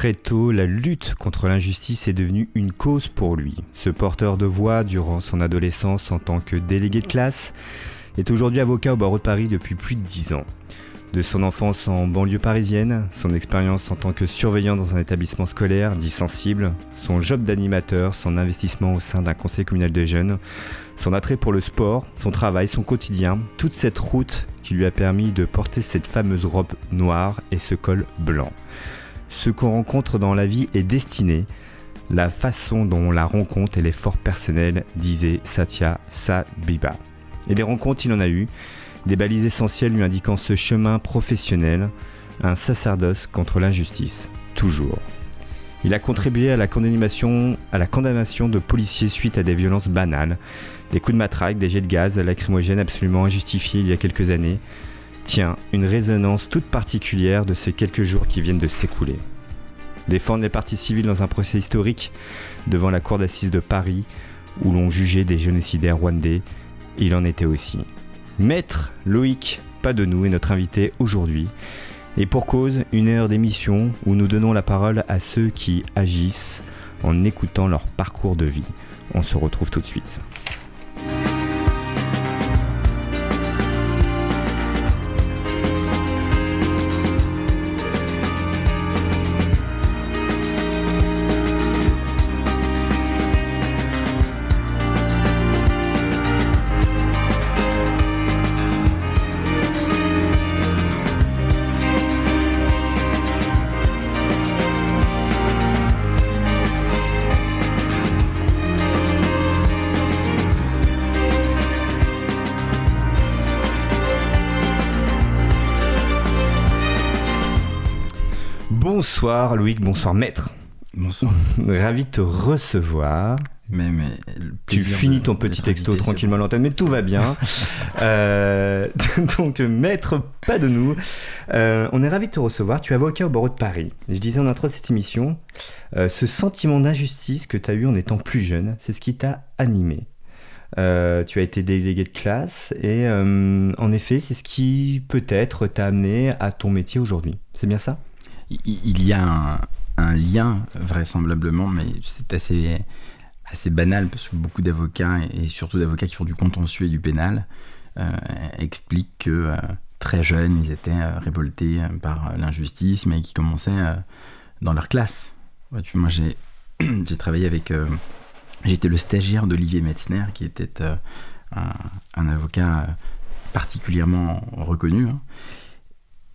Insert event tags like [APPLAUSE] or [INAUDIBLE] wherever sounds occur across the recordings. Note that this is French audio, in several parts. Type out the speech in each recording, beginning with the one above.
Très tôt, la lutte contre l'injustice est devenue une cause pour lui. Ce porteur de voix, durant son adolescence en tant que délégué de classe, est aujourd'hui avocat au barreau de Paris depuis plus de dix ans. De son enfance en banlieue parisienne, son expérience en tant que surveillant dans un établissement scolaire dit sensible, son job d'animateur, son investissement au sein d'un conseil communal de jeunes, son attrait pour le sport, son travail, son quotidien, toute cette route qui lui a permis de porter cette fameuse robe noire et ce col blanc. Ce qu'on rencontre dans la vie est destiné. La façon dont on la rencontre, est fort personnelle, disait Satya Sabiba. Et des rencontres, il en a eu des balises essentielles lui indiquant ce chemin professionnel, un sacerdoce contre l'injustice, toujours. Il a contribué à la condamnation, à la condamnation de policiers suite à des violences banales, des coups de matraque, des jets de gaz lacrymogènes absolument injustifiés il y a quelques années. Tiens, une résonance toute particulière de ces quelques jours qui viennent de s'écouler. Défendre les parties civiles dans un procès historique devant la cour d'assises de Paris, où l'on jugeait des génocidaires rwandais, il en était aussi. Maître Loïc Padenou est notre invité aujourd'hui. Et pour cause, une heure d'émission où nous donnons la parole à ceux qui agissent en écoutant leur parcours de vie. On se retrouve tout de suite. Bonsoir Loïc, bonsoir maître. Bonsoir. [LAUGHS] Ravi de te recevoir. Mais, mais tu finis ton petit texto tranquillement à l'antenne, mais tout va bien. [LAUGHS] euh, [LAUGHS] donc, maître, pas de nous. Euh, on est ravi de te recevoir. Tu es avocat au barreau de Paris. Je disais en intro de cette émission, euh, ce sentiment d'injustice que tu as eu en étant plus jeune, c'est ce qui t'a animé. Tu as été délégué de classe et en effet, c'est ce qui peut-être t'a amené à ton métier aujourd'hui. C'est bien ça? Il y a un, lien, vraisemblablement, mais c'est assez, assez banal parce que beaucoup d'avocats, et surtout d'avocats qui font du contentieux et du pénal, euh, expliquent que euh, très jeunes, ils étaient euh, révoltés par l'injustice, mais qui commençaient dans leur classe. moi, [CLEARS THROAT] j'ai travaillé avec. J'étais le stagiaire d'Olivier Metzner, qui était un, un, avocat particulièrement reconnu. Hein.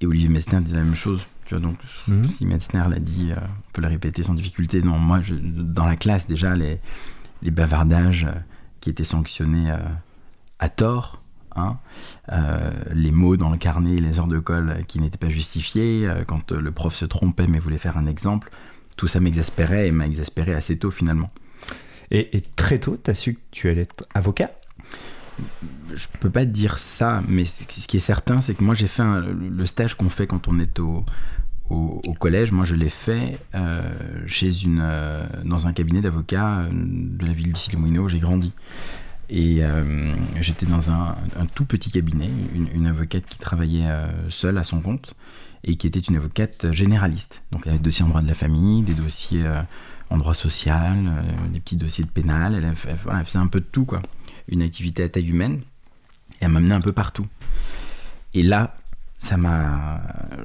Et Olivier Metzner disait la même chose tu vois, donc, mmh. si Metzner l'a dit, euh, on peut le répéter sans difficulté. Non, moi, je, dans la classe, déjà, les, les bavardages euh, qui étaient sanctionnés euh, à tort, hein, les mots dans le carnet, les heures de colle qui n'étaient pas justifiées, quand le prof se trompait mais voulait faire un exemple, tout ça m'exaspérait et m'a exaspéré assez tôt finalement. Et, et très tôt, tu as su que tu allais être avocat? Je peux pas dire ça, mais ce qui est certain, c'est que moi j'ai fait un, le stage qu'on fait quand on est au, au, collège. Moi, je l'ai fait euh, chez une, euh, dans un cabinet d'avocats euh, de la ville d'ici les où j'ai grandi. Et j'étais dans un, tout petit cabinet, une, avocate qui travaillait seule à son compte et qui était une avocate généraliste. Donc elle avait des dossiers en droit de la famille, des dossiers en droit social, des petits dossiers de pénal. Elle faisait un peu de tout, quoi une activité à taille humaine et elle m'amenait un peu partout. Et là, ça m'a.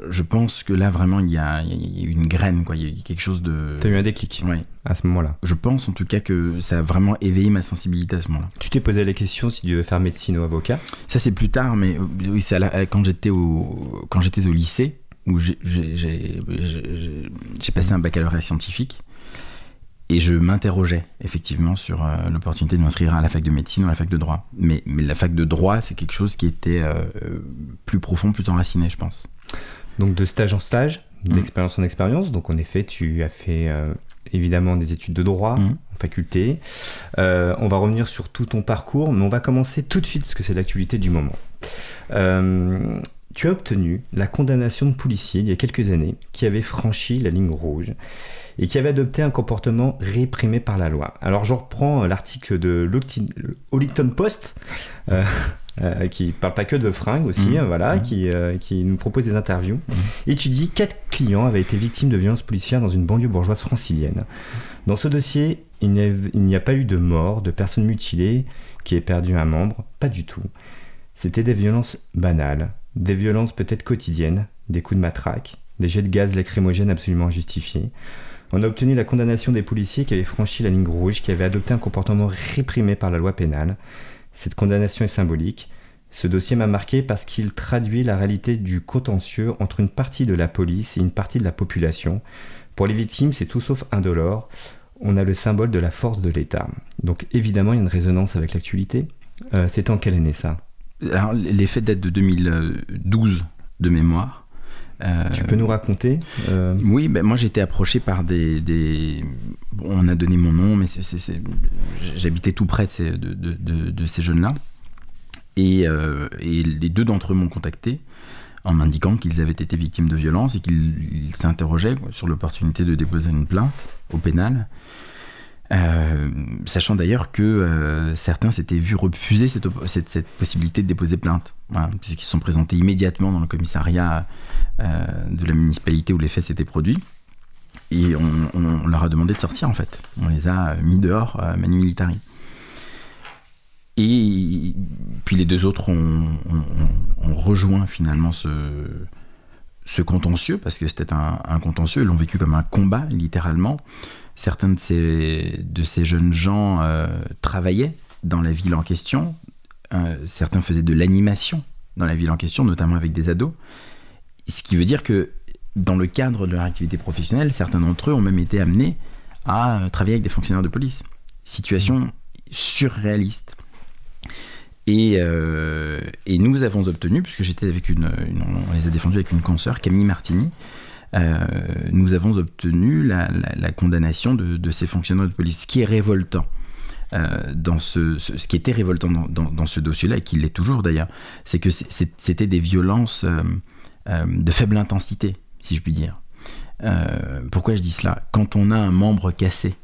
Je pense que là, vraiment, il y a, il y a une graine, quoi. Il y a quelque chose de. T'as eu un déclic Oui. à ce moment-là. Je pense en tout cas que ça a vraiment éveillé ma sensibilité à ce moment-là. Tu t'es posé la question si tu devais faire médecine ou avocat? Ça, c'est plus tard, mais oui, c'est quand j'étais au, quand j'étais au lycée, où j'ai passé un baccalauréat scientifique. Et je m'interrogeais effectivement sur euh, l'opportunité de m'inscrire à la fac de médecine ou à la fac de droit. Mais, mais la fac de droit, c'est quelque chose qui était euh, plus profond, plus enraciné, je pense. Donc de stage en stage, d'expérience mmh. en expérience. Donc en effet, tu as fait euh, évidemment des études de droit mmh. en faculté. Euh, on va revenir sur tout ton parcours, mais on va commencer tout de suite parce que c'est l'actualité du moment. Euh, tu as obtenu la condamnation de policier il y a quelques années qui avait franchi la ligne rouge et qui avait adopté un comportement réprimé par la loi. Alors je reprends l'article de Huffington Post. Euh, [LAUGHS] euh, qui parle pas que de fringues aussi, Mmh. hein, voilà, Mmh. qui, euh, qui nous propose des interviews. Mmh. Et tu dis quatre clients avaient été victimes de violences policières dans une banlieue bourgeoise francilienne. Dans ce dossier, il n'y a, a pas eu de mort, de personnes mutilées, qui ait perdu un membre, pas du tout. C'était des violences banales, des violences peut-être quotidiennes, des coups de matraque, des jets de gaz lacrymogènes absolument injustifiés. On a obtenu la condamnation des policiers qui avaient franchi la ligne rouge, qui avaient adopté un comportement réprimé par la loi pénale. Cette condamnation est symbolique. Ce dossier m'a marqué parce qu'il traduit la réalité du contentieux entre une partie de la police et une partie de la population. Pour les victimes, c'est tout sauf indolore. On a le symbole de la force de l'État. Donc évidemment, il y a une résonance avec l'actualité. Euh, C'était en quelle année ça? Alors, les faits datent de 2012 de mémoire. Euh, Tu peux nous raconter euh, Oui, ben moi j'ai été approché par des, des- bon, on a donné mon nom, mais j'habitais tout près de ces, de, de- de- de ces jeunes-là. Et, euh, et les deux d'entre eux m'ont contacté en m'indiquant qu'ils avaient été victimes de violences et qu'ils ils s'interrogeaient sur l'opportunité de déposer une plainte au pénal. Euh, sachant d'ailleurs que euh, certains s'étaient vus refuser cette, possibilité de déposer plainte, puisqu'ils se sont présentés immédiatement dans le commissariat euh, de la municipalité où les faits s'étaient produits. Et on, leur a demandé de sortir en fait. On les a mis dehors, manu militari. Et puis les deux autres ont, rejoint finalement ce, ce contentieux, parce que c'était un, un contentieux, ils l'ont vécu comme un combat, littéralement. Certains de ces, jeunes gens euh, travaillaient dans la ville en question, Euh, certains faisaient de l'animation dans la ville en question, notamment avec des ados. Ce qui veut dire que dans le cadre de leur activité professionnelle, certains d'entre eux ont même été amenés à euh, travailler avec des fonctionnaires de police. Situation surréaliste. Et, nous avons obtenu, puisque j'étais avec une, on les a défendus avec une consoeur, Camille Martini, nous avons obtenu la, condamnation de, ces fonctionnaires de police, ce qui est révoltant. euh, dans ce, qui était révoltant dans, ce dossier-là, et qui l'est toujours d'ailleurs, c'est que c'était des violences euh, euh, de faible intensité, si je puis dire. Euh, pourquoi je dis cela? Quand on a un membre cassé,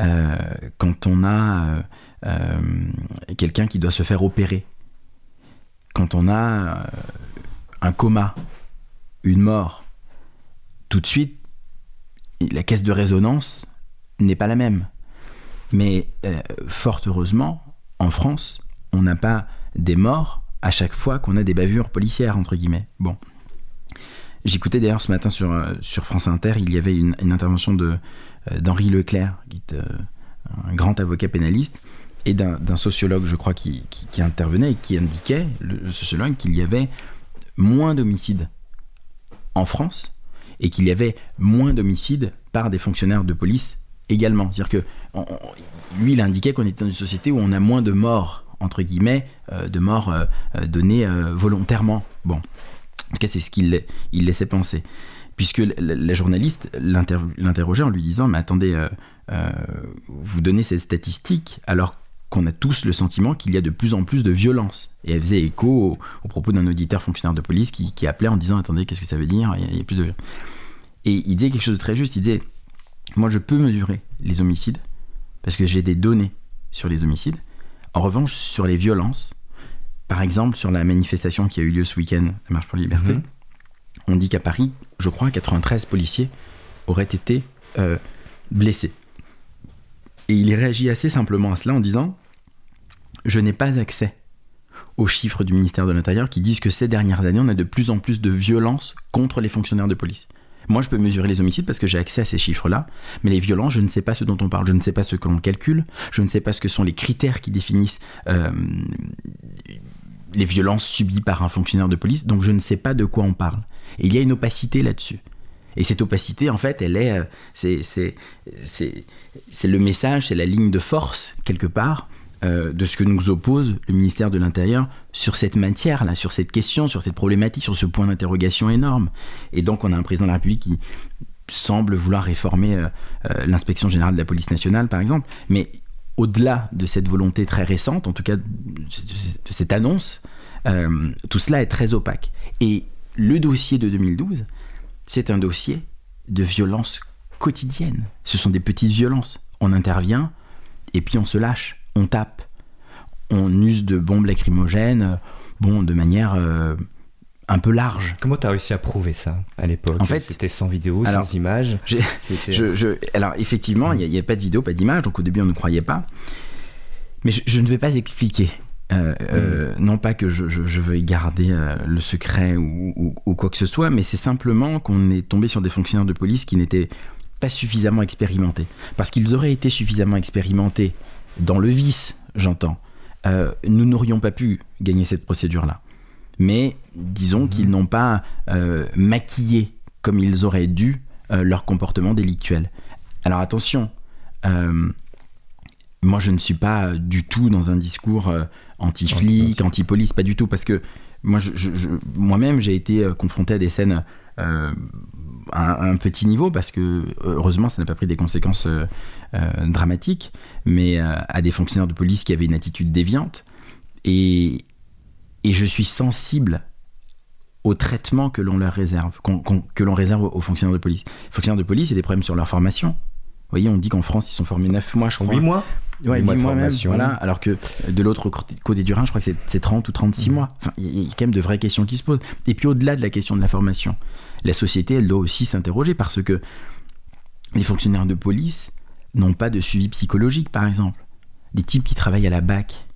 euh, quand on a euh, euh, quelqu'un qui doit se faire opérer, quand on a euh, un coma, une mort, tout de suite, la caisse de résonance n'est pas la même. Mais euh, fort heureusement, en France, on n'a pas des morts à chaque fois qu'on a des bavures policières, entre guillemets. Bon. J'écoutais d'ailleurs ce matin sur, euh, France Inter, il y avait une, intervention euh, d'Henri Leclerc, qui est un grand avocat pénaliste, et d'un, sociologue, je crois, qui, intervenait et qui indiquait, le, qu'il y avait moins d'homicides en France et qu'il y avait moins d'homicides par des fonctionnaires de police également. C'est-à-dire que lui, il indiquait qu'on était dans une société où on a moins de morts, entre guillemets, euh, de morts euh, euh, données volontairement. Bon, en tout cas, c'est ce qu'il il laissait penser. Puisque la, journaliste l'inter- l'interrogeait en lui disant Mais attendez, vous donnez cette statistique alors qu'on a tous le sentiment qu'il y a de plus en plus de violence. Et elle faisait écho au, au propos d'un auditeur fonctionnaire de police qui, qui appelait en disant Attendez, qu'est-ce que ça veut dire? Il y, a, il y a plus de. Et il disait quelque chose de très juste il disait Moi, je peux mesurer les homicides parce que j'ai des données sur les homicides. En revanche, sur les violences, par exemple, sur la manifestation qui a eu lieu ce week-end, la Marche pour la Liberté, Mhm. on dit qu'à Paris, je crois, 93 policiers auraient été euh, blessés. Et il réagit assez simplement à cela en disant Je n'ai pas accès aux chiffres du ministère de l'Intérieur qui disent que ces dernières années, on a de plus en plus de violences contre les fonctionnaires de police. Moi, je peux mesurer les homicides parce que j'ai accès à ces chiffres-là, mais les violences, je ne sais pas ce dont on parle, je ne sais pas ce que l'on calcule, je ne sais pas ce que sont les critères qui définissent euh, les violences subies par un fonctionnaire de police, donc je ne sais pas de quoi on parle. Et il y a une opacité là-dessus. Et cette opacité, en fait, elle est, euh, c'est, c'est, c'est, c'est le message, c'est la ligne de force quelque part euh, de ce que nous oppose le ministère de l'Intérieur sur cette matière-là, sur cette question, sur cette problématique, sur ce point d'interrogation énorme. Et donc, on a un président de la République qui semble vouloir réformer euh, euh, l'inspection générale de la police nationale, par exemple, mais au-delà de cette volonté très récente, en tout cas de de cette annonce, tout cela est très opaque. Et le dossier de 2012, c'est un dossier de violence quotidienne. Ce sont des petites violences. On intervient et puis on se lâche, on tape. on use de bombes lacrymogènes, bon, de manière un peu large. Comment tu as réussi à prouver ça à l'époque? En fait, c'était sans vidéo, sans images? alors effectivement, il n'y a, pas de vidéo, pas d'image, donc au début on ne croyait pas. Mais je, ne vais pas expliquer. Euh, euh, mm. non pas que je, veuille garder euh, le secret ou, quoi que ce soit, mais c'est simplement qu'on est tombé sur des fonctionnaires de police qui n'étaient pas suffisamment expérimentés. Parce qu'ils auraient été suffisamment expérimentés dans le vice, j'entends, nous n'aurions pas pu gagner cette procédure-là mais disons qu'ils mhm. n'ont pas euh, maquillé comme ils auraient dû euh, leur comportement délictuel. Alors attention, euh, moi je ne suis pas du tout dans un discours anti-flic, anti-police, pas du tout, parce que moi, moi-même j'ai été confronté à des scènes à un petit niveau, parce que heureusement ça n'a pas pris des conséquences dramatiques, mais à des fonctionnaires de police qui avaient une attitude déviante. Et, et je suis sensible au traitement que l'on leur réserve, que l'on réserve aux fonctionnaires de police. Les fonctionnaires de police, il y a des problèmes sur leur formation. Vous voyez, on dit qu'en France, ils sont formés 9 mois, je crois. 8 mois Ouais, 8, mois, même, voilà. Alors que de l'autre côté du Rhin, je crois que c'est 30 ou 36 mmh. mois. Enfin, il y a quand même de vraies questions qui se posent. Et puis au-delà de la question de la formation, la société, elle doit aussi s'interroger parce que les fonctionnaires de police n'ont pas de suivi psychologique, par exemple. Les types qui travaillent à la BAC,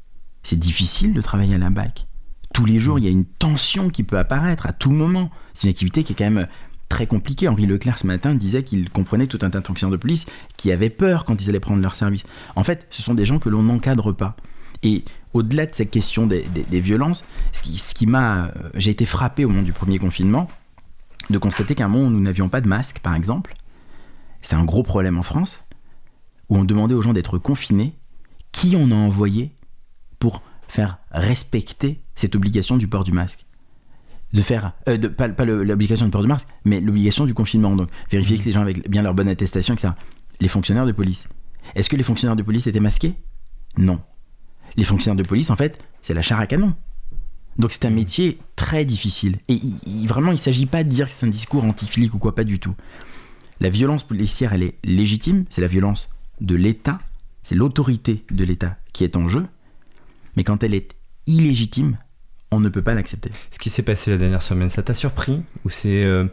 c'est difficile de travailler à la BAC tous les jours, il y a une tension qui peut apparaître à tout moment. C'est une activité qui est quand même très compliquée. Henri Leclerc, ce matin, disait qu'il comprenait tout un tas de fonctionnaires de police qui avaient peur quand ils allaient prendre leur service. En fait, ce sont des gens que l'on n'encadre pas. Et au-delà de cette question des, violences, ce qui, ce qui m'a. J'ai été frappé au moment du premier confinement de constater qu'à un moment où nous n'avions pas de masque, par exemple, c'était un gros problème en France, où on demandait aux gens d'être confinés, qui on a envoyé pour faire respecter cette obligation du port du masque? De faire, euh, de, pas, l'obligation du port du masque, mais l'obligation du confinement. Donc, vérifier mmh. que les gens avaient bien leur bonne attestation, etc. Les fonctionnaires de police. Est-ce que les fonctionnaires de police étaient masqués? Non. Les fonctionnaires de police, en fait, c'est la char à canon. Donc c'est un mmh. métier très difficile. Et vraiment, il ne s'agit pas de dire que c'est un discours anti-flic ou quoi, pas du tout. La violence policière, elle est légitime, c'est la violence de l'État, c'est l'autorité de l'État qui est en jeu, mais quand elle est illégitime, on ne peut pas l'accepter. Ce qui s'est passé la dernière semaine, ça t'a surpris Ou c'est euh,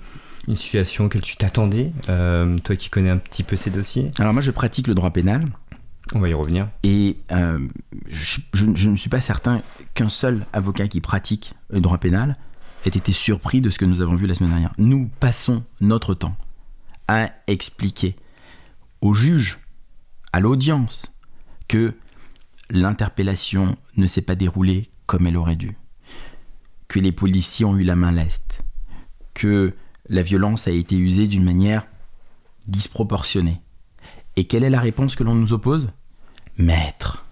une situation que tu t'attendais, euh, toi qui connais un petit peu ces dossiers? Alors moi je pratique le droit pénal. On va y revenir. Et euh, je, ne suis pas certain qu'un seul avocat qui pratique le droit pénal ait été surpris de ce que nous avons vu la semaine dernière. Nous passons notre temps à expliquer au juge, à l'audience, que l'interpellation ne s'est pas déroulée comme elle aurait dû, que les policiers ont eu la main leste, que la violence a été usée d'une manière disproportionnée. Et quelle est la réponse que l'on nous oppose? Maître,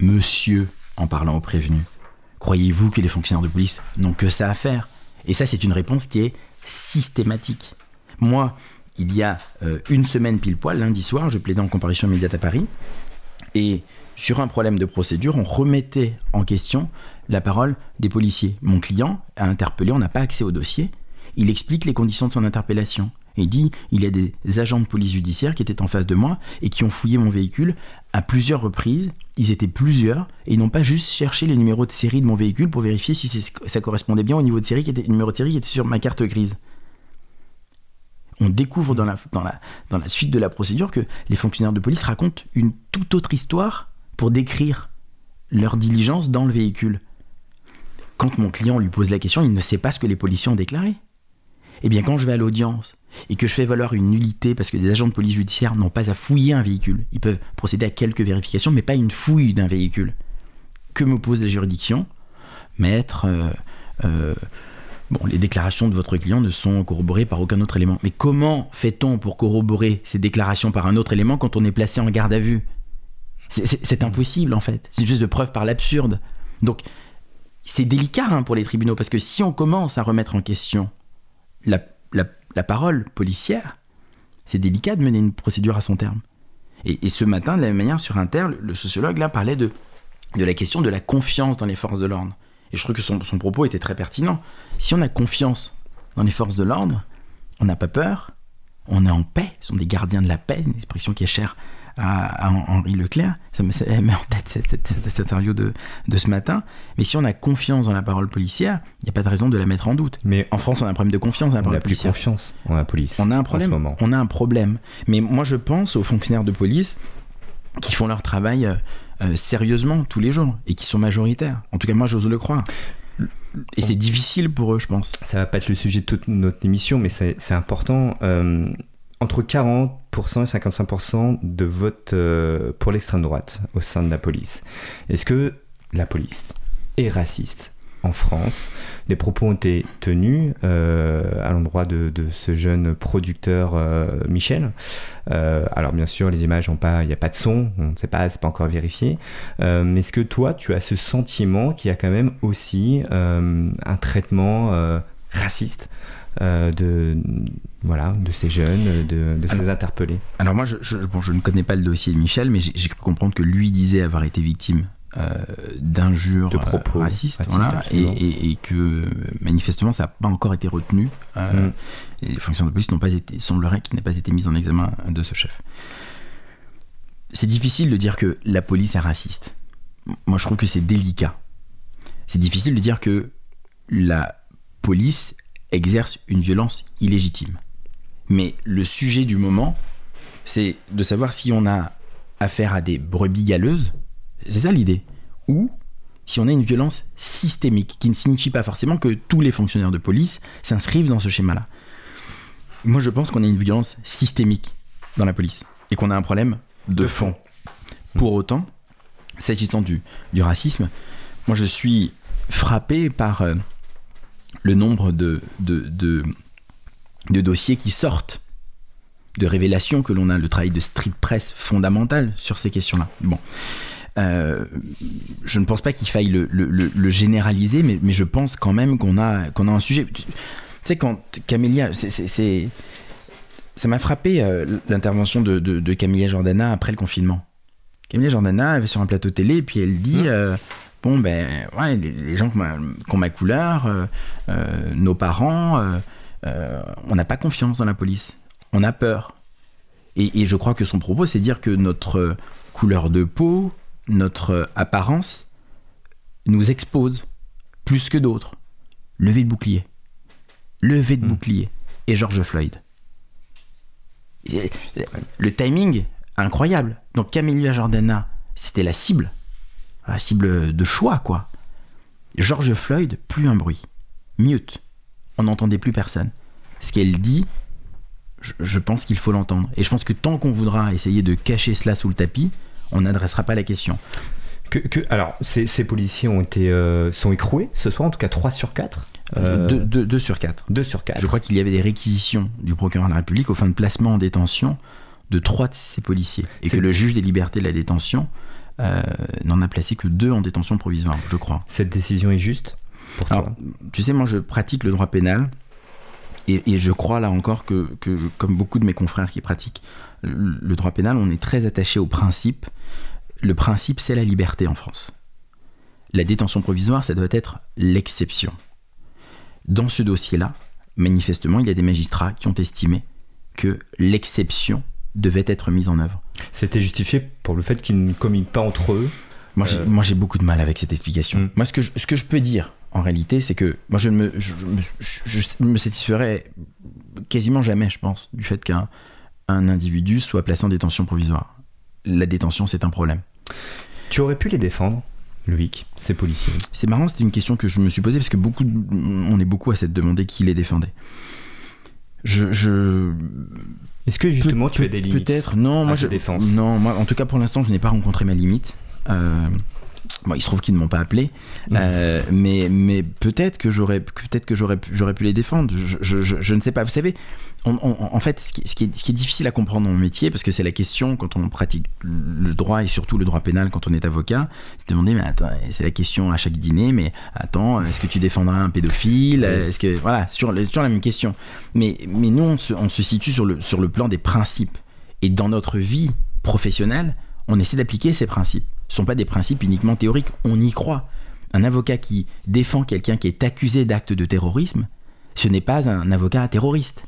monsieur, en parlant au prévenu, croyez-vous que les fonctionnaires de police n'ont que ça à faire? Et ça, c'est une réponse qui est systématique. Moi, il y a euh, une semaine pile poil, lundi soir, je plaidais en comparution immédiate à Paris, et sur un problème de procédure, on remettait en question la parole des policiers. Mon client a interpellé, on n'a pas accès au dossier. Il explique les conditions de son interpellation. Il dit il y a des agents de police judiciaire qui étaient en face de moi et qui ont fouillé mon véhicule à plusieurs reprises. Ils étaient plusieurs et ils n'ont pas juste cherché les numéros de série de mon véhicule pour vérifier si ça correspondait bien au niveau de série qui était, numéro de série qui était sur ma carte grise. On découvre dans la, dans, la, dans la suite de la procédure que les fonctionnaires de police racontent une toute autre histoire pour décrire leur diligence dans le véhicule. Quand mon client lui pose la question, il ne sait pas ce que les policiers ont déclaré. Eh bien, quand je vais à l'audience et que je fais valoir une nullité parce que des agents de police judiciaire n'ont pas à fouiller un véhicule, ils peuvent procéder à quelques vérifications, mais pas une fouille d'un véhicule. Que me pose la juridiction? Maître, euh, euh, bon, les déclarations de votre client ne sont corroborées par aucun autre élément. Mais comment fait-on pour corroborer ces déclarations par un autre élément quand on est placé en garde à vue? C'est impossible en fait. C'est juste de preuve par l'absurde. Donc c'est délicat hein, pour les tribunaux parce que si on commence à remettre en question la, parole policière, c'est délicat de mener une procédure à son terme. Et, ce matin, de la même manière, sur Inter, le, sociologue parlait de, de la question de la confiance dans les forces de l'ordre. Et je trouve que son, son propos était très pertinent. Si on a confiance dans les forces de l'ordre, on n'a pas peur, on est en paix, ce sont des gardiens de la paix, une expression qui est chère à, Henri Leclerc. Ça me ça met en tête cette, cette, interview de, de, ce matin. Mais si on a confiance dans la parole policière, il n'y a pas de raison de la mettre en doute. Mais en France, on a un problème de confiance dans la parole policière. On a plus confiance en la police. On a un problème. On a un problème. Mais moi, je pense aux fonctionnaires de police qui font leur travail euh, euh, sérieusement tous les jours et qui sont majoritaires. En tout cas, moi, j'ose le croire. Et c'est difficile pour eux, je pense. Ça va pas être le sujet de toute notre émission, mais c'est important. Euh, entre 40% et 55% de vote euh, pour l'extrême droite au sein de la police. Est-ce que la police est raciste? En France. Des propos ont été tenus euh, à l'endroit de, ce jeune producteur euh, Michel. alors bien sûr, les images n'ont pas, il n'y a pas de son, on ne sait pas, c'est pas encore vérifié. mais est-ce que toi, tu as ce sentiment qu'il y a quand même aussi un traitement raciste euh, de, voilà, de ces jeunes, de, ces interpellés? Alors moi, je, je, je, ne connais pas le dossier de Michel, mais j'ai cru comprendre que lui disait avoir été victime euh, d'injures de propos euh, racistes, et, que manifestement ça n'a pas encore été retenu. Mm. les fonctions de police n'ont pas été, semblerait qu'il n'ait pas été mis en examen de ce chef. C'est difficile de dire que la police est raciste. Moi, je trouve que c'est délicat. C'est difficile de dire que la police exerce une violence illégitime. Mais le sujet du moment, c'est de savoir si on a affaire à des brebis galeuses, c'est ça l'idée, ou si on a une violence systémique, qui ne signifie pas forcément que tous les fonctionnaires de police s'inscrivent dans ce schéma-là. Moi, je pense qu'on a une violence systémique dans la police et qu'on a un problème de fond. Pour autant, s'agissant du, du racisme, moi je suis frappé par euh, le nombre de, de, de, dossiers qui sortent, de révélations que l'on a, le travail de street press fondamental sur ces questions-là. Bon. Euh, je ne pense pas qu'il faille le, le, généraliser, mais, mais, je pense quand même qu'on a, qu'on a un sujet. Tu sais, quand Camélia, c'est, ça m'a frappé euh, l'intervention de, de, de, Camélia Jordana après le confinement. Camélia Jordana, elle est sur un plateau télé, et puis elle dit mmh. euh, bon, ben, ouais, les, gens qui ont ma, couleur, nos parents, on n'a pas confiance dans la police. On a peur. Et, je crois que son propos, c'est dire que notre couleur de peau, notre apparence, nous expose plus que d'autres. Levé de bouclier. Levé de hmm. bouclier. Et George Floyd. le timing, incroyable. Donc Camélia Jordana, c'était la cible la cible de choix, quoi. George Floyd, plus un bruit. Mute. On n'entendait plus personne. Ce qu'elle dit, je, pense qu'il faut l'entendre. Et je pense que tant qu'on voudra essayer de cacher cela sous le tapis, on n'adressera pas la question. Que, alors, ces, policiers ont été, euh, sont écroués ce soir, en tout cas 3 sur 4 2 sur 4. 2 sur 4. Je crois qu'il y avait des réquisitions du procureur de la République au fin de placement en détention de trois de ces policiers. Et que le juge des libertés de la détention euh, n'en a placé que deux en détention provisoire, je crois. Cette décision est juste pour toi? Tu sais, moi je pratique le droit pénal et, je crois là encore que, comme beaucoup de mes confrères qui pratiquent le, droit pénal, on est très attaché au principe. Le principe, c'est la liberté en France. La détention provisoire, ça doit être l'exception. Dans ce dossier-là, manifestement, il y a des magistrats qui ont estimé que l'exception devait être mise en œuvre. C'était justifié pour le fait qu'ils ne communiquent pas entre eux Moi, j'ai, euh, beaucoup de mal avec cette explication. Mm. Moi, ce que, je, ce que je peux dire, en réalité, c'est que moi, je ne me, je, me satisferais quasiment jamais, je pense, du fait qu'un un individu soit placé en détention provisoire. La détention, c'est un problème. Tu aurais pu les défendre Loïc, ces policiers? C'est marrant, c'était une question que je me suis posée parce que beaucoup, on est beaucoup à s'être demandé qui les défendait. Je, je, est-ce que justement tu as des limites Peut-être. Non, moi je défense? Non, moi en tout cas pour l'instant je n'ai pas rencontré ma limite. Euh, il se trouve qu'ils ne m'ont pas appelé, mmh. euh, mais, mais peut-être que j'aurais peut-être que j'aurais pu, j'aurais pu les défendre. Je, je, je, ne sais pas. Vous savez, en fait, ce qui, ce, qui est, ce qui, est, difficile à comprendre dans mon métier, parce que c'est la question quand on pratique le droit et surtout le droit pénal quand on est avocat, c'est de demander, mais attends, c'est la question à chaque dîner, mais attends, est-ce que tu défendras un pédophile? Est-ce que voilà, c'est toujours, toujours, la même question. Mais, mais nous, on se, on se situe sur le, sur le plan des principes. Et dans notre vie professionnelle, on essaie d'appliquer ces principes. Ce ne sont pas des principes uniquement théoriques, on y croit. Un avocat qui défend quelqu'un qui est accusé d'actes de terrorisme, ce n'est pas un avocat terroriste.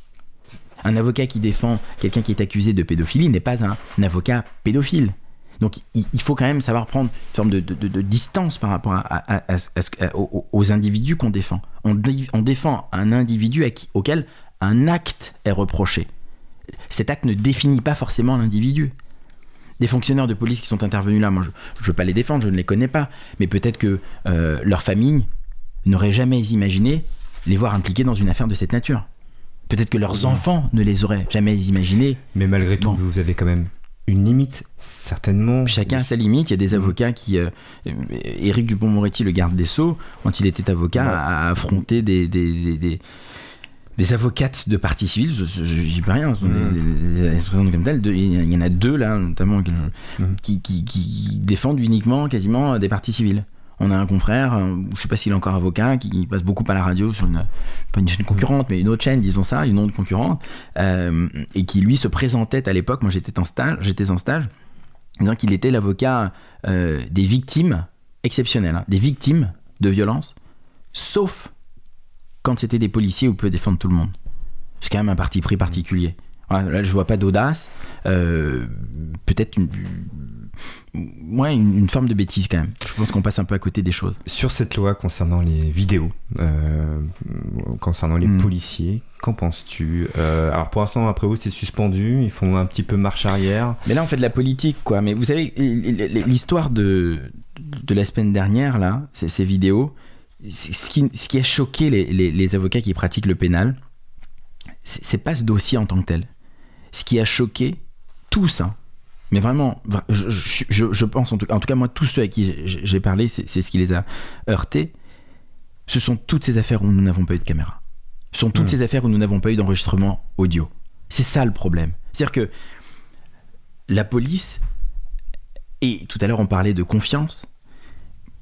Un avocat qui défend quelqu'un qui est accusé de pédophilie n'est pas un, avocat pédophile. Donc il, faut quand même savoir prendre une forme de, distance par rapport aux, individus qu'on défend. On, défend un individu auquel un acte est reproché. Cet acte ne définit pas forcément l'individu. Des fonctionnaires de police qui sont intervenus là, moi je ne veux pas les défendre, je ne les connais pas, mais peut-être que euh, leur famille n'aurait jamais imaginé les voir impliqués dans une affaire de cette nature. Peut-être que leurs enfants ne les auraient jamais imaginés. Mais malgré tout, vous avez quand même une limite, certainement. Chacun a sa limite. Il y a des mm. avocats qui. Euh, Éric Dupont-Moretti, le garde des Sceaux, quand il était avocat, a affronté des, des, des, des avocates de partie civile, j'y peux rien, mm. comme tel, il y en a deux là, notamment, mm. qui, qui, qui, défendent uniquement quasiment des parties civiles. On a un confrère, je euh, je sais pas s'il est encore avocat, qui passe beaucoup par la radio sur une, pas une chaîne concurrente, mais une autre chaîne, disons ça, une autre concurrente, euh, et qui lui se présentait à l'époque, moi j'étais en stage, j'étais en stage, disant qu'il était l'avocat euh, des victimes exceptionnelles, hein, des victimes de violence, sauf quand c'était des policiers où peut défendre tout le monde. C'est quand même un parti pris particulier. là, je vois pas d'audace. Peut-être une, ouais, une, forme de bêtise quand même. Je pense qu'on passe un peu à côté des choses. Sur cette loi concernant les vidéos, euh, concernant les hmm. policiers, qu'en penses-tu euh, Alors pour l'instant, après vous, c'est suspendu, ils font un petit peu marche arrière. Mais là, on fait de la politique, quoi. Mais vous savez, l'histoire de, de la semaine dernière, là, ces vidéos, ce qui, ce qui a choqué les, les, avocats qui pratiquent le pénal, c'est pas ce dossier en tant que tel. Ce qui a choqué tout ça, mais vraiment, je, pense, en tout, cas, moi, tous ceux à qui j'ai parlé, c'est ce qui les a heurtés. Ce sont toutes ces affaires où nous n'avons pas eu de caméra. Ce sont toutes hmm. ces affaires où nous n'avons pas eu d'enregistrement audio. C'est ça le problème. C'est-à-dire que la police, et tout à l'heure on parlait de confiance,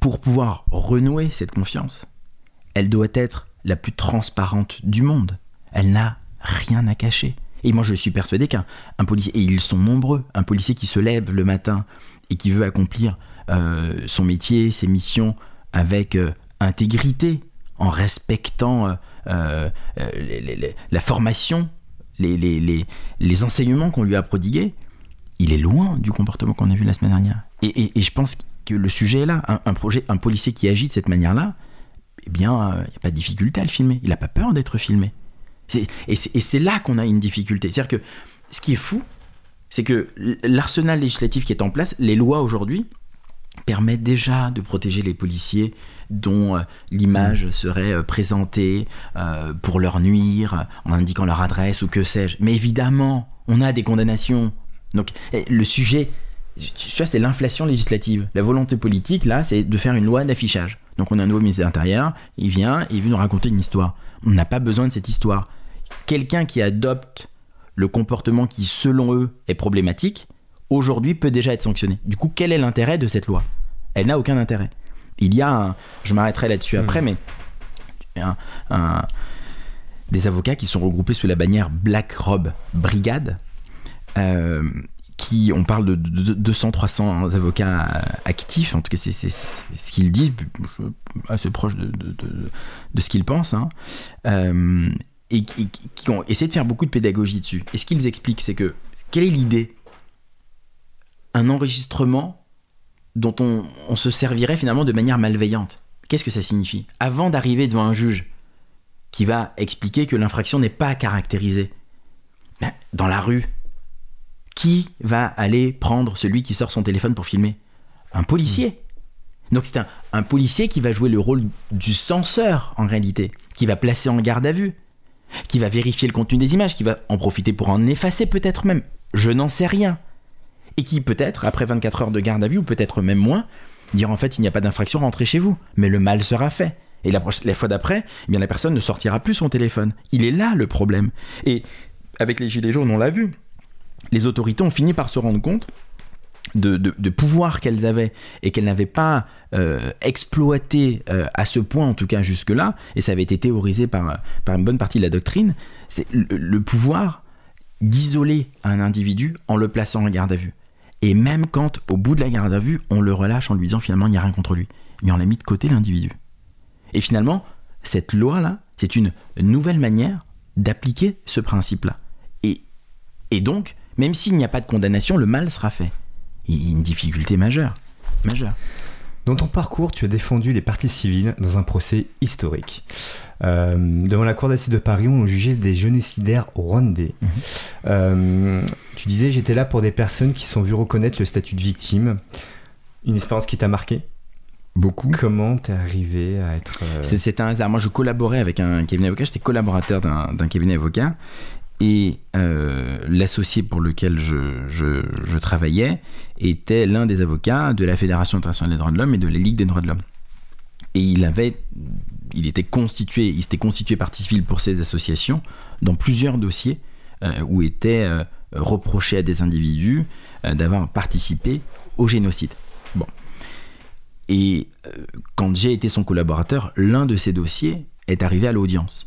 pour pouvoir renouer cette confiance, elle doit être la plus transparente du monde. Elle n'a rien à cacher. Et moi, je suis persuadé qu'un policier, et ils sont nombreux, un policier qui se lève le matin et qui veut accomplir euh, son métier, ses missions avec euh, intégrité, en respectant euh, la formation, les, enseignements qu'on lui a prodigués, il est loin du comportement qu'on a vu la semaine dernière. Et, je pense que le sujet est là. Un, projet, un policier qui agit de cette manière-là, eh bien, il n'y a pas de difficulté à le filmer. Il n'a pas peur d'être filmé. Et c'est là qu'on a une difficulté. C'est-à-dire que ce qui est fou, c'est que l'arsenal législatif qui est en place, les lois aujourd'hui, permettent déjà de protéger les policiers dont euh, l'image serait euh, présentée euh, pour leur nuire, en indiquant leur adresse ou que sais-je. Mais évidemment, on a des condamnations. Donc eh, le sujet, tu vois, c'est l'inflation législative. La volonté politique, là, c'est de faire une loi d'affichage. Donc on a un nouveau ministre de l'Intérieur, il vient, il veut nous raconter une histoire. On n'a pas besoin de cette histoire. Quelqu'un qui adopte le comportement qui, selon eux, est problématique, aujourd'hui peut déjà être sanctionné. Du coup, quel est l'intérêt de cette loi? Elle n'a aucun intérêt. Il y a un, je m'arrêterai là-dessus après, hmm. mais un, des avocats qui sont regroupés sous la bannière Black Robe Brigade, euh, on parle de, 200-300 avocats actifs, en tout cas c'est ce qu'ils disent, assez proche de, ce qu'ils pensent, hein. euh, et, qui ont essayé de faire beaucoup de pédagogie dessus. Et ce qu'ils expliquent, c'est que, quelle est l'idée? Un enregistrement dont on, on, se servirait finalement de manière malveillante. Qu'est-ce que ça signifie? Avant d'arriver devant un juge qui va expliquer que l'infraction n'est pas caractérisée, ben, dans la rue, qui va aller prendre celui qui sort son téléphone pour filmer? Un policier. Donc c'est un, policier qui va jouer le rôle du censeur en réalité, qui va placer en garde à vue, qui va vérifier le contenu des images, qui va en profiter pour en effacer peut-être même. Je n'en sais rien. Et qui peut-être, après 24 heures de garde à vue, ou peut-être même moins, dire en fait il n'y a pas d'infraction, rentrez chez vous. Mais le mal sera fait. Et la, fois d'après, eh bien la personne ne sortira plus son téléphone. Il est là le problème. Et avec les gilets jaunes, on l'a vu les autorités ont fini par se rendre compte de, de, pouvoir qu'elles avaient et qu'elles n'avaient pas euh, exploité euh, à ce point, en tout cas jusque-là, et ça avait été théorisé par, par une bonne partie de la doctrine, c'est le, pouvoir d'isoler un individu en le plaçant en garde à vue. Et même quand, au bout de la garde à vue, on le relâche en lui disant finalement il n'y a rien contre lui. Mais on l'a mis de côté l'individu. Et finalement, cette loi-là, c'est une nouvelle manière d'appliquer ce principe-là. Et donc, même s'il n'y a pas de condamnation, le mal sera fait. Il y a une difficulté majeure. majeure. Dans ton parcours, tu as défendu les parties civiles dans un procès historique. Euh, devant la cour d'assises de Paris, on jugeait des génocidaires rwandais. Mhm. Euh, tu disais, j'étais là pour des personnes qui sont vues reconnaître le statut de victime. Une expérience qui t'a marqué? Beaucoup. Comment t'es arrivé à être... euh, C'est- C'est un hasard. Moi, je collaborais avec un cabinet avocat. J'étais collaborateur d'un d'un cabinet avocat. Et euh, l'associé pour lequel je, travaillais était l'un des avocats de la Fédération internationale des droits de l'homme et de la Ligue des droits de l'homme. Et il avait, il était constitué, il s'était constitué partie civile pour ces associations dans plusieurs dossiers euh, où était euh, reproché à des individus euh, d'avoir participé au génocide. Bon. Et quand j'ai été son collaborateur, l'un de ces dossiers est arrivé à l'audience.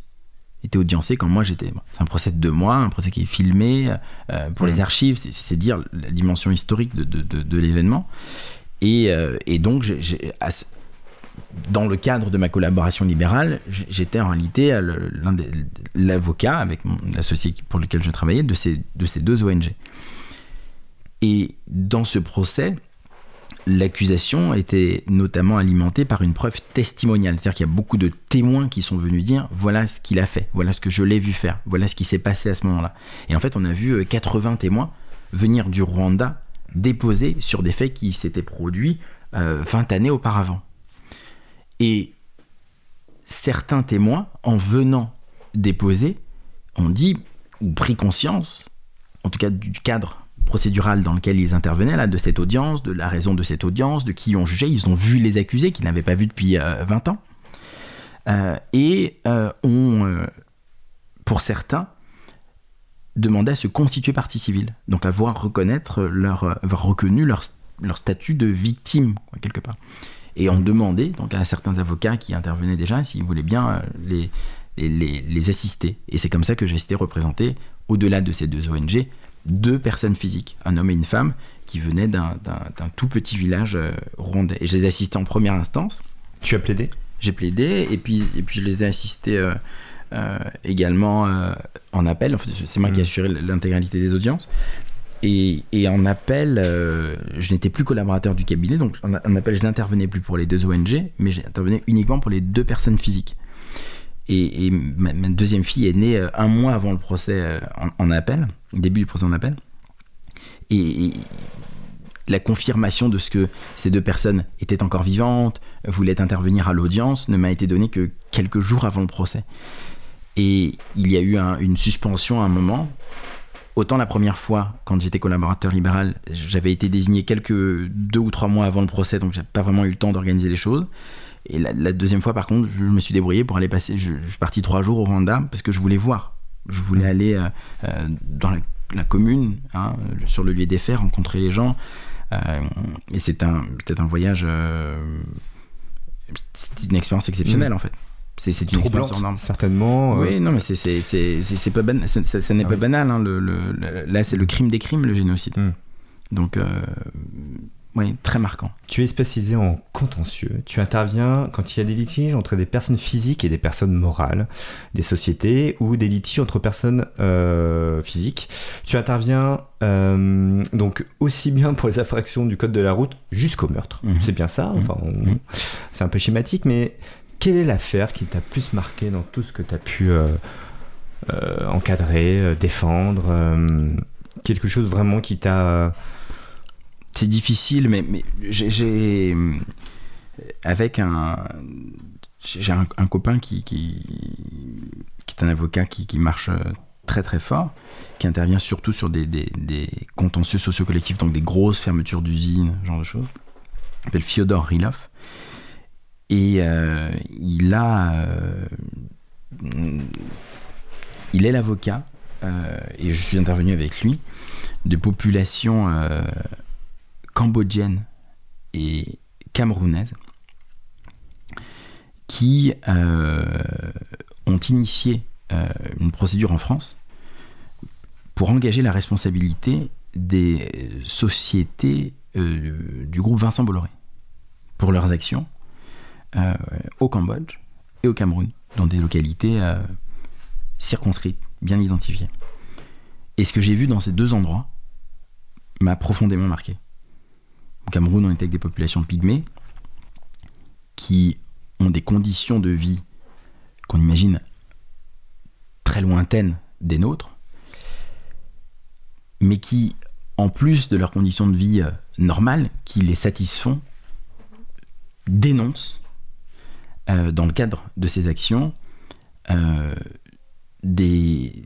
Était audiencé quand moi j'étais. bon, c'est un procès de deux mois, un procès qui est filmé euh, pour Mhm. les archives, c'est, dire la dimension historique de, de- de- de l'événement. Et, euh, et donc, à dans le cadre de ma collaboration libérale, j'étais en réalité euh, l'avocat avec l'associé pour lequel je travaillais de ces, de ces deux ONG. Et dans ce procès, l'accusation était notamment alimentée par une preuve testimoniale. C'est-à-dire qu'il y a beaucoup de témoins qui sont venus dire voilà ce qu'il a fait, voilà ce que je l'ai vu faire, voilà ce qui s'est passé à ce moment-là. Et en fait, on a vu euh, 80 témoins venir du Rwanda déposer sur des faits qui s'étaient produits euh, 20 années auparavant. Et certains témoins, en venant déposer, ont dit ou pris conscience, en tout cas du cadre procédural dans lequel ils intervenaient, là, de cette audience, de la raison de cette audience, de qui on jugeait. Ils ont vu les accusés qu'ils n'avaient pas vus depuis euh, 20 ans. Euh, et euh, ont, euh, pour certains, demandé à se constituer partie civile. Donc à reconnaître leur, euh, avoir reconnu leur, leur statut de victime, quelque part. Et ont demandé donc, à certains avocats qui intervenaient déjà s'ils voulaient bien les, les- les assister. Et c'est comme ça que j'ai été représenté, au-delà de ces deux ONG, deux personnes physiques, un homme et une femme, qui venaient d'un tout petit village euh, rwandais. Et je les ai assistés en première instance. Tu as plaidé? J'ai plaidé, et puis, et puis je les ai assistés euh, euh, également euh, en appel. Enfin, c'est moi qui ai Mm. assuré l'intégralité des audiences. Et, et en appel, je n'étais plus collaborateur du cabinet, donc en, en appel, je n'intervenais plus pour les deux ONG, mais j'intervenais uniquement pour les deux personnes physiques. Et, ma, deuxième fille est née euh, un mois avant le procès euh, en, appel, début du procès en appel. Et, la confirmation de ce que ces deux personnes étaient encore vivantes, voulaient intervenir à l'audience, ne m'a été donnée que quelques jours avant le procès. Et il y a eu un- une suspension à un moment. Autant la première fois, quand j'étais collaborateur libéral, j'avais été désigné quelques deux ou trois mois avant le procès, donc j'avais pas vraiment eu le temps d'organiser les choses. Et la, la deuxième fois, par contre, je me suis débrouillé pour aller passer. Je, je suis parti trois jours au Rwanda parce que je voulais voir. Je voulais Mhm. aller euh, euh, dans la, la commune, hein, sur le lieu des faits, rencontrer les gens. Euh, et c'est un, un voyage. euh, c'était une expérience exceptionnelle en fait. C'est, c'est une expérience hors norme. Troublante, certainement. Oui, non, mais c'est, c'est, c'est, c'est, c'est pas ça, ça- ça n'est Ah pas oui. banal. hein, le, le- le- là, c'est le crime des crimes, le génocide. Mm. Donc, oui, très marquant. Tu es spécialisé en contentieux. Tu interviens quand il y a des litiges entre des personnes physiques et des personnes morales, des sociétés ou des litiges entre personnes euh, physiques. Tu interviens euh, donc aussi bien pour les infractions du code de la route jusqu'au meurtre. Mhm. C'est bien ça. Enfin, on- Mhm. c'est un peu schématique, mais quelle est l'affaire qui t'a plus marqué dans tout ce que tu as pu euh, encadrer, défendre Quelque chose vraiment qui t'a C'est difficile, mais, mais j'ai, avec un j'ai un, copain qui, qui est un avocat qui, qui marche très très fort, qui intervient surtout sur des, des, des contentieux socio-collectifs, donc des grosses fermetures d'usines, genre de choses. Il s'appelle Fyodor Rilov. Et euh, il a. euh, il est l'avocat, euh, et je suis intervenu avec lui, de populations cambodgiennes et camerounaises qui euh, ont initié euh, une procédure en France pour engager la responsabilité des sociétés euh, du groupe Vincent Bolloré pour leurs actions au Cambodge et au Cameroun, dans des localités circonscrites, bien identifiées. Et ce que j'ai vu dans ces deux endroits m'a profondément marqué. Au Cameroun, on était avec des populations pygmées qui ont des conditions de vie qu'on imagine très lointaines des nôtres, mais qui, en plus de leurs conditions de vie euh, normales, qui les satisfont, dénoncent, euh, dans le cadre de ces actions, euh, des,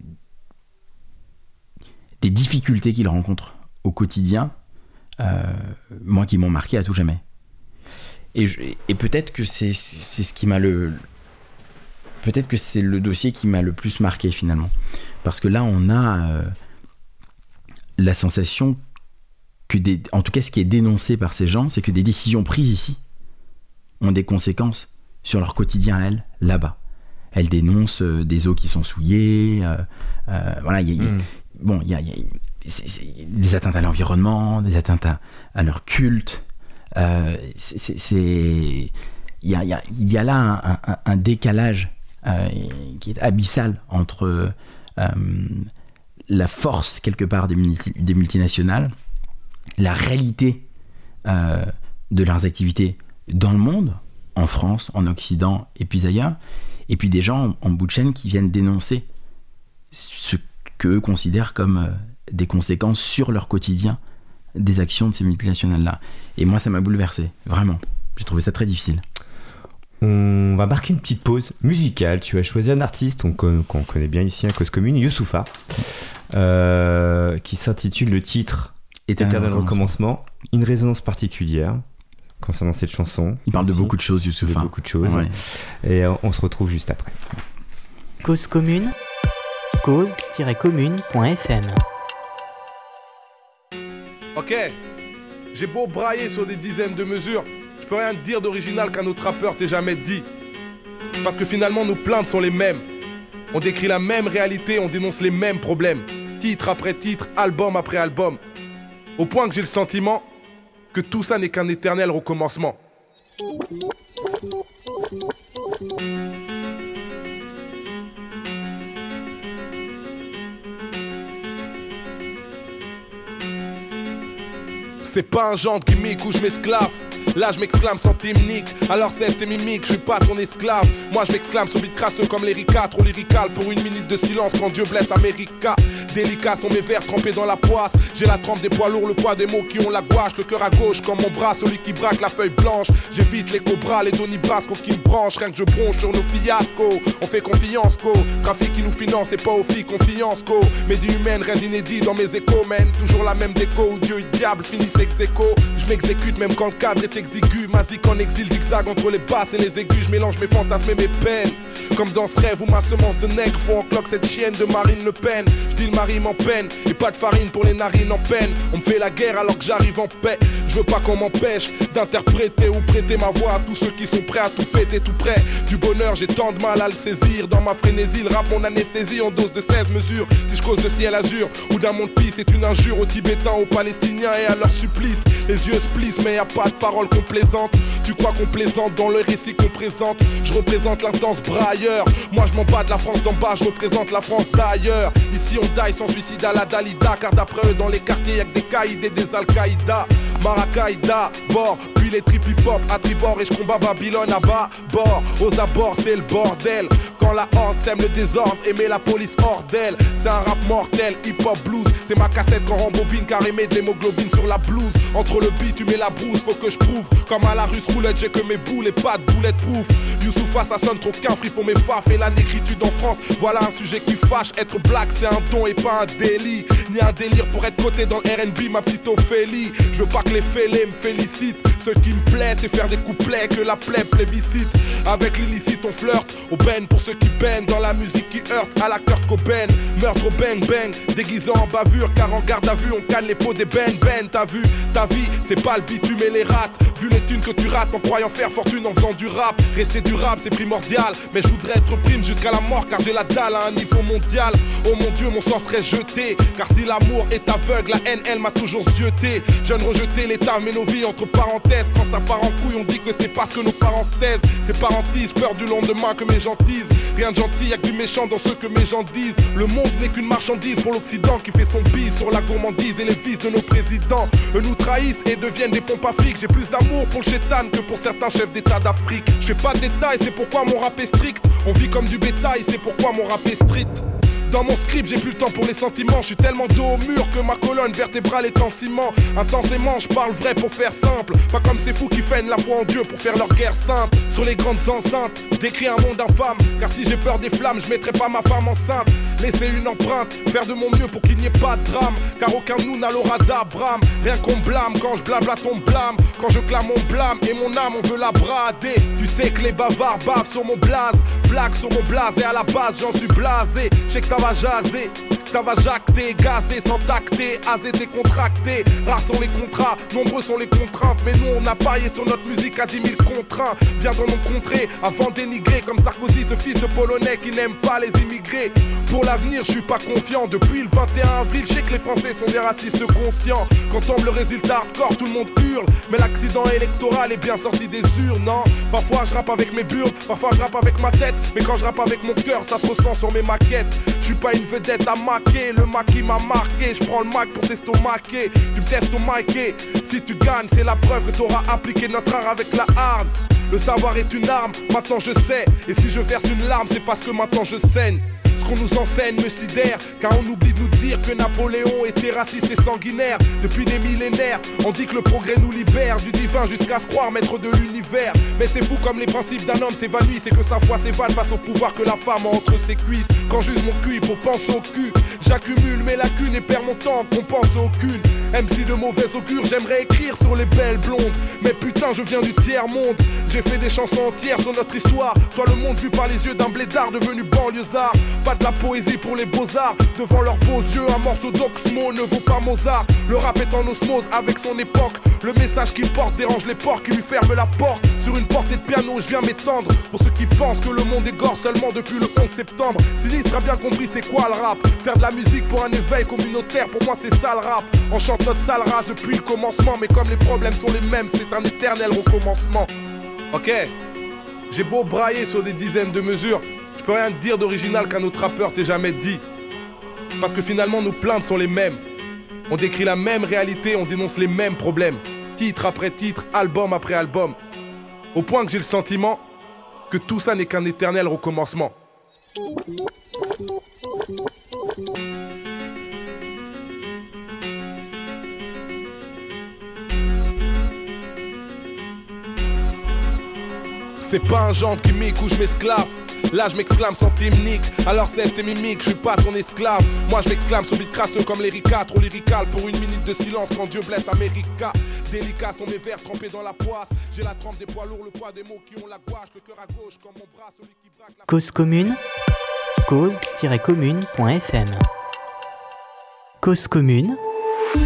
des difficultés qu'ils rencontrent au quotidien, moi qui m'ont marqué à tout jamais. Et, et peut-être que c'est ce qui m'a le. Peut-être que c'est le dossier qui m'a le plus marqué finalement. Parce que là, on a euh, la sensation que, des, en tout cas, ce qui est dénoncé par ces gens, c'est que des décisions prises ici ont des conséquences sur leur quotidien à elles, là-bas. Elles dénoncent euh, des eaux qui sont souillées. Euh, voilà, y a, hmm. bon, il y a, des atteintes à l'environnement, des atteintes à leur culte. Euh, il y a, là un, décalage euh, qui est abyssal entre euh, la force quelque part des, des multinationales, la réalité de leurs activités dans le monde, en France, en Occident et puis ailleurs, et puis des gens en, bout de chaîne qui viennent dénoncer ce qu'eux considèrent comme des conséquences sur leur quotidien des actions de ces multinationales-là. Et moi, ça m'a bouleversé, vraiment. J'ai trouvé ça très difficile. On va marquer une petite pause musicale. Tu as choisi un artiste qu'on connaît bien ici, à Cause Commune, Youssoufa, euh, qui s'intitule le titre Éternel, recommencement. Une résonance particulière concernant cette chanson. Il parle de beaucoup de choses, Youssoufa. beaucoup de choses. Et euh, on se retrouve juste après. Cause Commune, cause-commune.fm Ok J'ai beau brailler sur des dizaines de mesures, je peux rien dire d'original qu'un autre rappeur t'ait jamais dit. Parce que finalement, nos plaintes sont les mêmes. On décrit la même réalité, on dénonce les mêmes problèmes. Titre après titre, album après album. Au point que j'ai le sentiment que tout ça n'est qu'un éternel recommencement. C'est pas un genre qui gimmick où je m'esclave. Là je m'exclame sans timnique, alors c'est tes mimiques, je suis pas ton esclave. Moi je m'exclame sur beat comme l'Erika, trop lyrical pour une minute de silence quand Dieu blesse America. Délicats sont mes vers trempés dans la poisse. J'ai la trempe des poids lourds, le poids des mots qui ont la gouache, le cœur à gauche comme mon bras, celui qui braque la feuille blanche. J'évite les cobras, les donibras qui me branchent, rien que je bronche sur nos fiascos. On fait confiance, co. Trafic qui nous finance et pas aux filles, confiance, co. Médie humaine, rien d'inédit dans mes échos, men. Toujours la même déco où Dieu et diable finissent ex Je m'exécute même quand le cadre est exigu. Mazik en exil, zigzag entre les basses et les aigus. Je mélange mes fantasmes et mes peines. Comme dans ce rêve où ma semence de nègre faut en cloque cette chienne de Marine Le Pen. Je dis le mari m'en peine et pas de farine pour les narines en peine. On me fait la guerre alors que j'arrive en paix. Je veux pas qu'on m'empêche d'interpréter ou prêter ma voix à tous ceux qui sont prêts à tout péter tout près. Du bonheur, j'ai tant de mal à le saisir. Dans ma frénésie, le rap, mon anesthésie en dose de 16 mesures. Si je cause de ciel azur ou d'un monde pis, c'est une injure aux Tibétains, aux Palestiniens et à leur supplice. Les yeux se plissent, mais y a pas de parole complaisante. Tu crois qu'on plaisante dans le récit qu'on présente? Je représente l'intense brailleur. Moi je m'en bats de la France d'en bas, je représente la France d'ailleurs. Ici on die sans suicide à la Dalida, car d'après eux dans les quartiers y'a que des caïds et des Al-Qaïda. Marakaïda, bord, puis les trip hop à tribord et je combats Babylone à bas, bord, aux abords c'est le bordel. Quand la horde sème le désordre et met la police hors d'elle, c'est un rap mortel, hip hop blues, c'est ma cassette quand rembobine car émet de l'hémoglobine sur la blouse. Entre le beat, tu mets la brousse, faut que je prouve. Comme à la russe roulette, j'ai que mes boules et pas de boulettes proof. Youssoufa, ça sonne trop qu'un pour mes faf et la négritude en France. Voilà un sujet qui fâche. Être black, c'est un don et pas un délit. Ni un délire pour être coté dans RB, ma petite Ophélie. Je veux pas les fêlés me félicitent. Ce qui me plaît, c'est faire des couplets que la plaie plébiscite. Avec l'illicite, on flirte. Au ben pour ceux qui peinent dans la musique qui heurte à la Kurt Cobain. Meurtre au bang bang, déguisant en bavure. Car en garde à vue, on cale les pots des ben ben. T'as vu, ta vie, c'est pas le bitume et les rats. vu les thunes que tu rates en croyant faire fortune en faisant du rap. Rester durable, c'est primordial. Mais je voudrais être prime jusqu'à la mort car j'ai la dalle à un niveau mondial. Oh mon dieu, mon sang serait jeté. Car si l'amour est aveugle, la haine, elle m'a toujours zioté. Jeune rejeté, l'état met nos vies entre parenthèses. Quand ça part en couille, on dit que c'est parce que nos parents se taisent. C'est parentise, peur du lendemain que mes gens disent. Rien de gentil, y'a que du méchant dans ce que mes gens disent. Le monde n'est qu'une marchandise pour l'Occident qui fait son bise sur la gourmandise et les vices de nos présidents. Eux nous trahissent et deviennent des pompes afriques. J'ai plus d'amour pour le chétan que pour certains chefs d'État d'Afrique. Je fais pas de détails, c'est pourquoi mon rap est strict. On vit comme du bétail, c'est pourquoi mon rap est street. Dans mon script, j'ai plus le temps pour les sentiments. Je suis tellement dos au mur que ma colonne vertébrale est en ciment. Intensément, je parle vrai pour faire simple. Pas comme ces fous qui feignent la foi en Dieu pour faire leur guerre sainte. Sur les grandes enceintes, décrit un monde infâme. Car si j'ai peur des flammes, je mettrai pas ma femme enceinte. Laisser une empreinte, faire de mon mieux pour qu'il n'y ait pas de drame. Car aucun de nous n'a l'aura d'Abraham. Rien qu'on blâme quand je à ton blâme. Quand je clame mon blâme et mon âme, on veut la brader. Tu sais que les bavards bavent sur mon blaze. Blague sur mon blaze et à la base, j'en suis blasé. Je sais que ça va jaser. Ça va jacter, gazer, sans tacter, aser, décontracter. Rares sont les contrats, nombreux sont les contraintes. Mais nous, on a parié sur notre musique à 10 000 contraints. Viens dans nos contrées avant d'énigrer. Comme Sarkozy, ce fils de Polonais qui n'aime pas les immigrés. Pour l'avenir, je suis pas confiant. Depuis le 21 avril, je sais que les Français sont des racistes conscients. Quand tombe le résultat hardcore, tout le monde hurle. Mais l'accident électoral est bien sorti des urnes, non Parfois, je rappe avec mes burnes, parfois, je rappe avec ma tête. Mais quand je rappe avec mon cœur, ça se ressent sur mes maquettes. Je suis pas une vedette à maquer, le maquis m'a marqué. Je prends le mac pour t'estomaquer. Tu me testomaquer. Si tu gagnes, c'est la preuve que t'auras appliqué notre art avec la harne. Le savoir est une arme, maintenant je sais. Et si je verse une larme, c'est parce que maintenant je saigne. Ce qu'on nous enseigne me sidère, car on oublie de nous dire que Napoléon était raciste et sanguinaire. Depuis des millénaires, on dit que le progrès nous libère du divin jusqu'à se croire maître de l'univers. Mais c'est fou comme les principes d'un homme s'évanouissent et que sa foi s'évade face au pouvoir que la femme a entre ses cuisses. Quand j'use mon cul, faut penser au cul. J'accumule mes lacunes et perds mon temps qu'on pense aucune. MC de mauvais augure, j'aimerais écrire sur les belles blondes. Mais putain, je viens du tiers-monde. J'ai fait des chansons entières sur notre histoire. Soit le monde vu par les yeux d'un blédard devenu banlieusard. De la poésie pour les beaux-arts. Devant leurs beaux yeux, un morceau d'Oxmo ne vaut pas Mozart. Le rap est en osmose avec son époque. Le message qu'il porte dérange les porcs qui lui ferment la porte. Sur une portée de piano, je viens m'étendre. Pour ceux qui pensent que le monde égore seulement depuis le 11 septembre. Sinistre a bien compris c'est quoi le rap. Faire de la musique pour un éveil communautaire, pour moi c'est ça le rap. On chante notre sale rage depuis le commencement, mais comme les problèmes sont les mêmes, c'est un éternel recommencement. Ok, j'ai beau brailler sur des dizaines de mesures, je peux rien te dire d'original qu'un autre rappeur t'ait jamais dit. Parce que finalement, nos plaintes sont les mêmes. On décrit la même réalité, on dénonce les mêmes problèmes. Titre après titre, album après album. Au point que j'ai le sentiment que tout ça n'est qu'un éternel recommencement. C'est pas un genre qui m'écoute, je m'esclave. Là je m'exclame sans t'imnique. Alors c'est tes mimiques, je suis pas ton esclave. Moi je m'exclame sur beat crasseux comme l'Erika Trop lyrical pour une minute de silence quand Dieu blesse America. Délicats sont mes vers trempés dans la poisse. J'ai la trempe des poids lourds, le poids des mots qui ont la gouache. Le cœur à gauche comme mon bras, celui qui. Cause commune, cause-commune.fm Cause commune,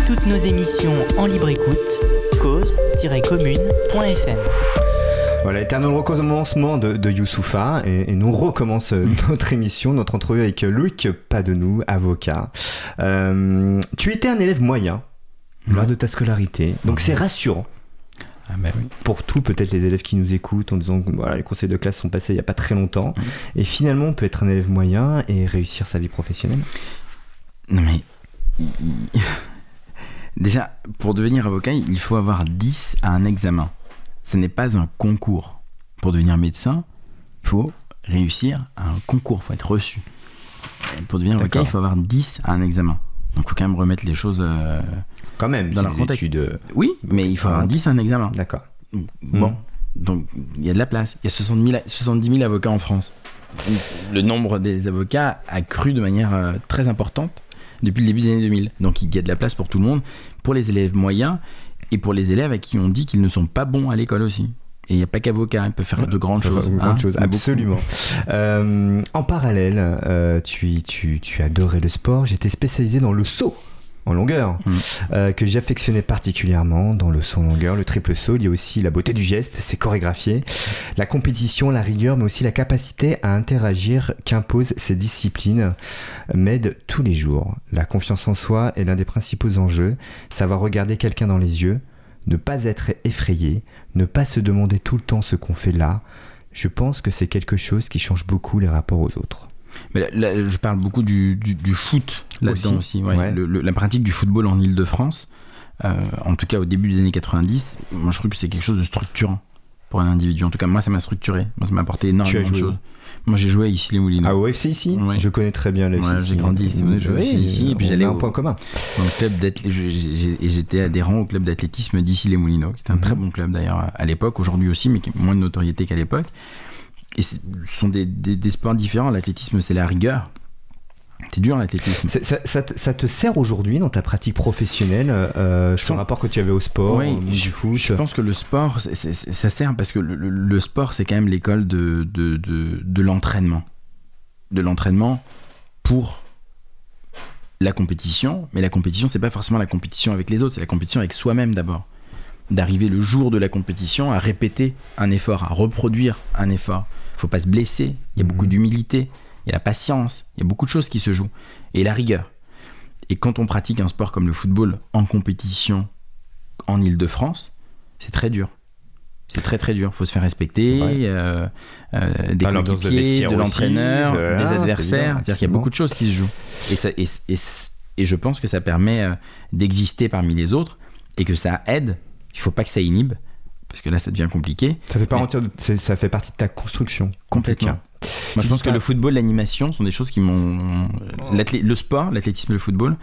toutes nos émissions en libre écoute, cause-commune.fm Voilà, éternel recommencement de, de Youssoufa, et, et nous recommence euh, notre émission, notre entrevue avec Loïc Padenou, avocat. Euh, tu étais un élève moyen lors Ouais. de ta scolarité, donc c'est rassurant Ah oui. pour tous peut-être les élèves qui nous écoutent en disant que voilà, les conseils de classe sont passés il n'y a pas très longtemps, et finalement on peut être un élève moyen et réussir sa vie professionnelle. Non mais... [LAUGHS] Déjà, pour devenir avocat, il faut avoir 10 à un examen. Ce n'est pas un concours. Pour devenir médecin, il faut réussir à un concours, il faut être reçu. Et Pour devenir avocat, il faut avoir 10 à un examen. Donc il faut quand même remettre les choses... euh, Quand même, Dans leur contexte. études, euh, Oui, mais il faut avoir Ah. 10 à un examen. D'accord. Bon, Mm. donc il y a de la place. Il y a 60 000 70 000 avocats en France. Le nombre des avocats a cru de manière euh, très importante depuis le début des années 2000. Donc il y a de la place pour tout le monde, pour les élèves moyens et pour les élèves à qui on dit qu'ils ne sont pas bons à l'école aussi. Et il n'y a pas qu'avocat, ils peuvent faire de grandes choses. hein. chose, Il absolument. Euh, en parallèle, euh, tu, tu, tu adorais le sport. J'étais spécialisé dans le saut. En longueur, Mm. euh, que j'affectionnais particulièrement dans le saut en longueur, le triple saut. Il y a aussi la beauté du geste, c'est chorégraphié, la compétition, la rigueur, mais aussi la capacité à interagir qu'imposent ces disciplines m'aide tous les jours. La confiance en soi est l'un des principaux enjeux. Savoir regarder quelqu'un dans les yeux, ne pas être effrayé, ne pas se demander tout le temps ce qu'on fait là. Je pense que c'est quelque chose qui change beaucoup les rapports aux autres. Mais là, là, je parle beaucoup du, du, du foot là-dedans aussi. ouais. ouais. Le- le- la pratique du football en Ile-de-France, euh, en tout cas au début des années 90, moi je trouve que c'est quelque chose de structurant pour un individu. En tout cas, moi ça m'a structuré. Moi ça m'a apporté énormément de joué choses. Moi j'ai joué ici les Moulineaux. Ah, au FC ici Ouais. Je connais très bien le Ouais, j'ai grandi ici, Oui, je jouais ici, et puis j'allais au- point commun. dans le club et j'étais adhérent au club d'athlétisme d'ici les Moulineaux, qui était un Mhm. très bon club d'ailleurs à- à l'époque, aujourd'hui aussi, mais qui a moins de notoriété qu'à l'époque. Et ce sont des, des- des sports différents. L'athlétisme, c'est la rigueur. C'est dur l'athlétisme. Ça, ça te- ça te sert aujourd'hui dans ta pratique professionnelle, euh, Je ce pense- rapport que tu avais au sport, Oui, au je, du foot je pense que le sport, ça sert parce que le, sport, c'est quand même l'école de, de, de, de l'entraînement. De l'entraînement pour la compétition, mais la compétition, c'est pas forcément la compétition avec les autres, c'est la compétition avec soi-même d'abord. D'arriver le jour de la compétition à répéter un effort, à reproduire un effort. Faut pas se blesser, il y a Mhm. beaucoup d'humilité, il y a la patience, il y a beaucoup de choses qui se jouent. Et la rigueur. Et quand on pratique un sport comme le football en compétition en Ile-de-France, c'est très dur. C'est très très dur. Il faut se faire respecter, euh, euh, des coéquipiers, de l'entraîneur, voilà, des évidemment, adversaires. C'est-à-dire qu'il y a beaucoup de choses qui se jouent. Et, ça, et, et, et je pense que ça permet euh, d'exister parmi les autres et que ça aide. Il faut pas que ça inhibe, parce que là ça devient compliqué. ça fait, pas Mais- entière de- c'est- ça fait partie de ta construction. Complètement. Moi, je pense que le football, l'animation sont des choses qui m'ont. l'athlé- Le sport, l'athlétisme le football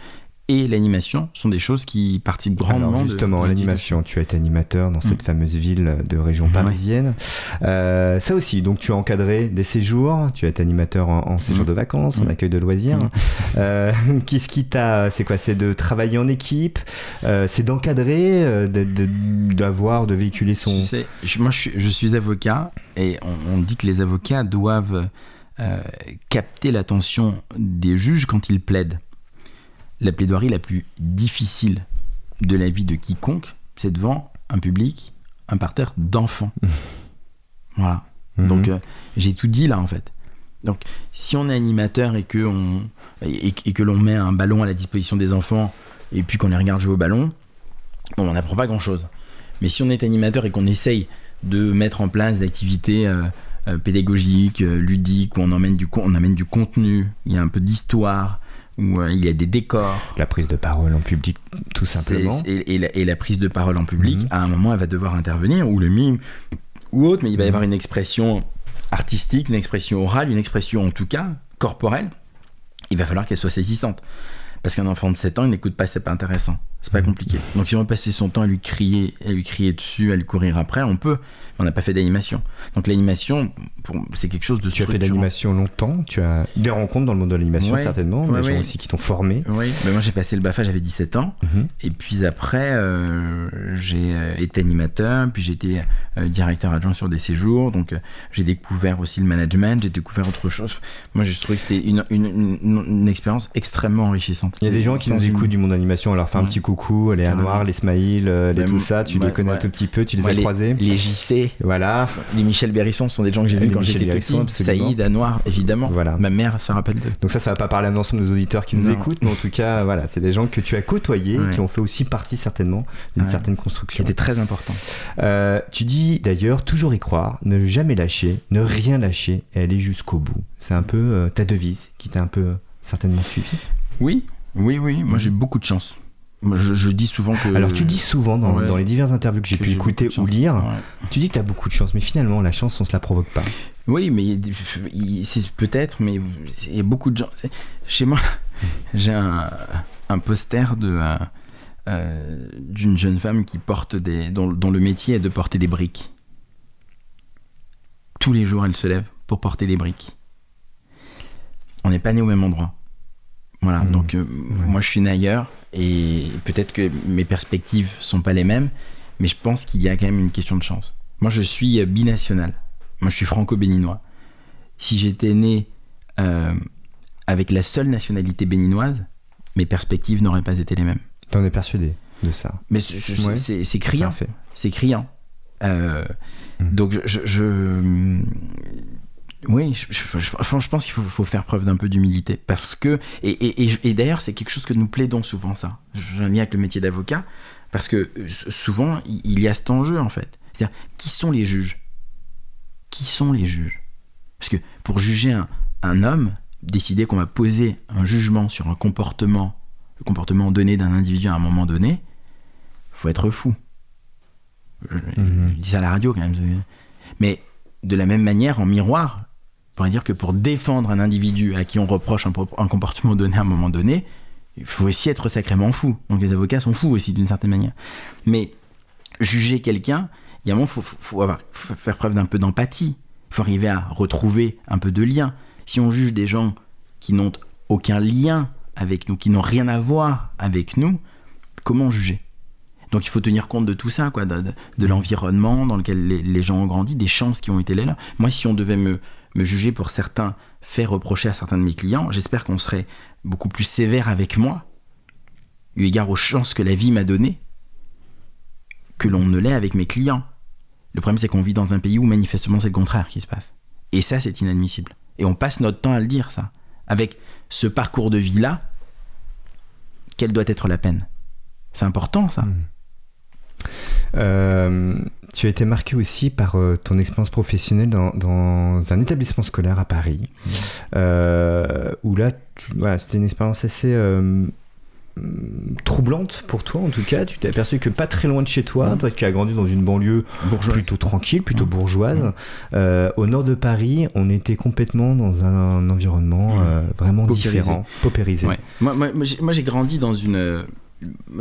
et l'animation sont des choses qui participent grandement Alors justement, l'animation, tu as été animateur dans cette Mm. fameuse ville de région Ouais. parisienne. Euh, ça aussi, donc tu as encadré des séjours, tu as été animateur en, en séjour Mm. de vacances, en Mm. accueil de loisirs. [LAUGHS] Euh, Qu'est-ce qui t'a... C'est quoi C'est de travailler en équipe euh, C'est d'encadrer de- de- D'avoir, de, véhiculer son... Tu sais, je- moi je suis, je suis avocat et on, on dit que les avocats doivent capter l'attention des juges quand ils plaident. La plaidoirie la plus difficile de la vie de quiconque, c'est devant un public, un parterre d'enfants. [LAUGHS] voilà. Mhm. Donc euh, j'ai tout dit là en fait. Donc si on est animateur et que, on, et, et que l'on met un ballon à la disposition des enfants et puis qu'on les regarde jouer au ballon, bon, on n'apprend pas grand chose. Mais si on est animateur et qu'on essaye de mettre en place des activités euh, euh, pédagogiques, ludiques, où on, emmène du, on amène du contenu, il y a un peu d'histoire, où euh, il y a des décors, La prise de parole en public, tout simplement. c'est- et, et la, et la prise de parole en public, Mhm. à un moment, elle va devoir intervenir, ou le mime, ou autre, mais il va y avoir une expression artistique, une expression orale, une expression en tout cas corporelle. Il va falloir qu'elle soit saisissante. Parce qu'un enfant de 7 ans, il n'écoute pas, c'est pas intéressant. C'est pas compliqué. Donc si on veut passer son temps à lui crier, à lui crier dessus, à lui courir après, on peut. On n'a pas fait d'animation. Donc l'animation, c'est quelque chose de Tu as fait d'animation longtemps, tu as des rencontres dans le monde de l'animation Ouais. certainement, Ouais, des gens aussi qui t'ont formé. Oui, mais moi j'ai passé le BAFA, j'avais 17 ans. Mhm. Et puis après, euh, j'ai euh, été animateur, puis j'ai été euh, directeur adjoint sur des séjours. Donc euh, j'ai découvert aussi le management, j'ai découvert autre chose. Moi j'ai trouvé que c'était une, une, une- une expérience extrêmement enrichissante. Il y a des gens qui nous écoutent du monde d'animation, on leur fait un petit les. Anouar, les Smaïl, euh, les tout ça, tu ouais, les connais un tout petit peu, tu les as croisés. Les JC, Voilà, les Michel Bérisson sont des gens que j'ai vus quand j'étais petit. Saïd, Anouar, évidemment. voilà. Ma mère se rappelle d'eux. Donc ça, ça va pas parler à l'ensemble de nos auditeurs qui nous Non. écoutent, mais en tout cas, [LAUGHS] voilà, c'est des gens que tu as côtoyés, Ouais. qui ont fait aussi partie certainement d'une certaine Qui construction. était très important. Euh, tu dis d'ailleurs toujours y croire, ne jamais lâcher, ne rien lâcher et aller jusqu'au bout. C'est un peu euh, ta devise qui t'a un peu certainement suivi. Oui, oui, oui. Moi j'ai beaucoup de chance. Je, je dis souvent que. Alors tu dis souvent dans, ouais. dans les diverses interviews que j'ai pu écouter ou lire, Ouais. tu dis que tu as beaucoup de chance, mais finalement la chance on se la provoque pas. Oui, mais peut-être, mais il y a beaucoup de gens. Chez moi, [LAUGHS] j'ai un, un poster de euh, euh, d'une jeune femme qui porte des, dont, dont le métier est de porter des briques. Tous les jours, elle se lève pour porter des briques. On n'est pas né au même endroit. Voilà, Mhm. donc euh, moi je suis né ailleurs et peut-être que mes perspectives sont pas les mêmes, mais je pense qu'il y a quand même une question de chance. Moi je suis euh, binational. Moi je suis franco-béninois. Si j'étais né euh, avec la seule nationalité béninoise, mes perspectives n'auraient pas été les mêmes. T'en es persuadé de ça? Mais Ouais. c'est criant. C'est criant. Euh, Mm. Donc, je- oui, je, je- je- franchement, je pense qu'il faut, faut faire preuve d'un peu d'humilité. Parce que. Et, et- et d'ailleurs, c'est quelque chose que nous plaidons souvent, ça. J'ai un lien avec le métier d'avocat. Parce que euh, souvent, il y a cet enjeu, en fait. C'est-à-dire, qui sont les juges? Qui sont les juges? Parce que pour juger un, un homme, décider qu'on va poser un jugement sur un comportement, le comportement donné d'un individu à un moment donné, faut être fou. Je, je dis ça à la radio quand même. Mais de la même manière, en miroir, pourrait dire que pour défendre un individu à qui on reproche un, comportement donné à un moment donné, il faut aussi être sacrément fou. Donc les avocats sont fous aussi d'une certaine manière. Mais juger quelqu'un, il y a un faut, faire preuve d'un peu d'empathie. Il faut arriver à retrouver un peu de lien. Si on juge des gens qui n'ont aucun lien avec nous, qui n'ont rien à voir avec nous, comment juger? Donc il faut tenir compte de tout ça, quoi, de, l'environnement dans lequel les, les gens ont grandi, des chances qui ont été leurs. Moi, si on devait me, me juger pour certains faits reprochés à certains de mes clients, j'espère qu'on serait beaucoup plus sévère avec moi, eu égard aux chances que la vie m'a données, que l'on ne l'est avec mes clients. Le problème, c'est qu'on vit dans un pays où manifestement c'est le contraire qui se passe. Et ça, c'est inadmissible. Et on passe notre temps à le dire, ça. Avec ce parcours de vie-là, quelle doit être la peine? C'est important, ça. Mm. Euh, tu as été marqué aussi par euh, ton expérience professionnelle dans, dans un établissement scolaire à Paris, euh, où là, voilà, c'était une expérience assez troublante pour toi en tout cas. Tu t'es aperçu que pas très loin de chez toi, Mm. toi qui as grandi dans une banlieue plutôt tranquille, plutôt Mm. bourgeoise, euh, au nord de Paris, on était complètement dans un environnement euh, vraiment Paupérisé. différent, paupérisé. Ouais. Moi, moi, moi, j'ai- moi, j'ai grandi dans une.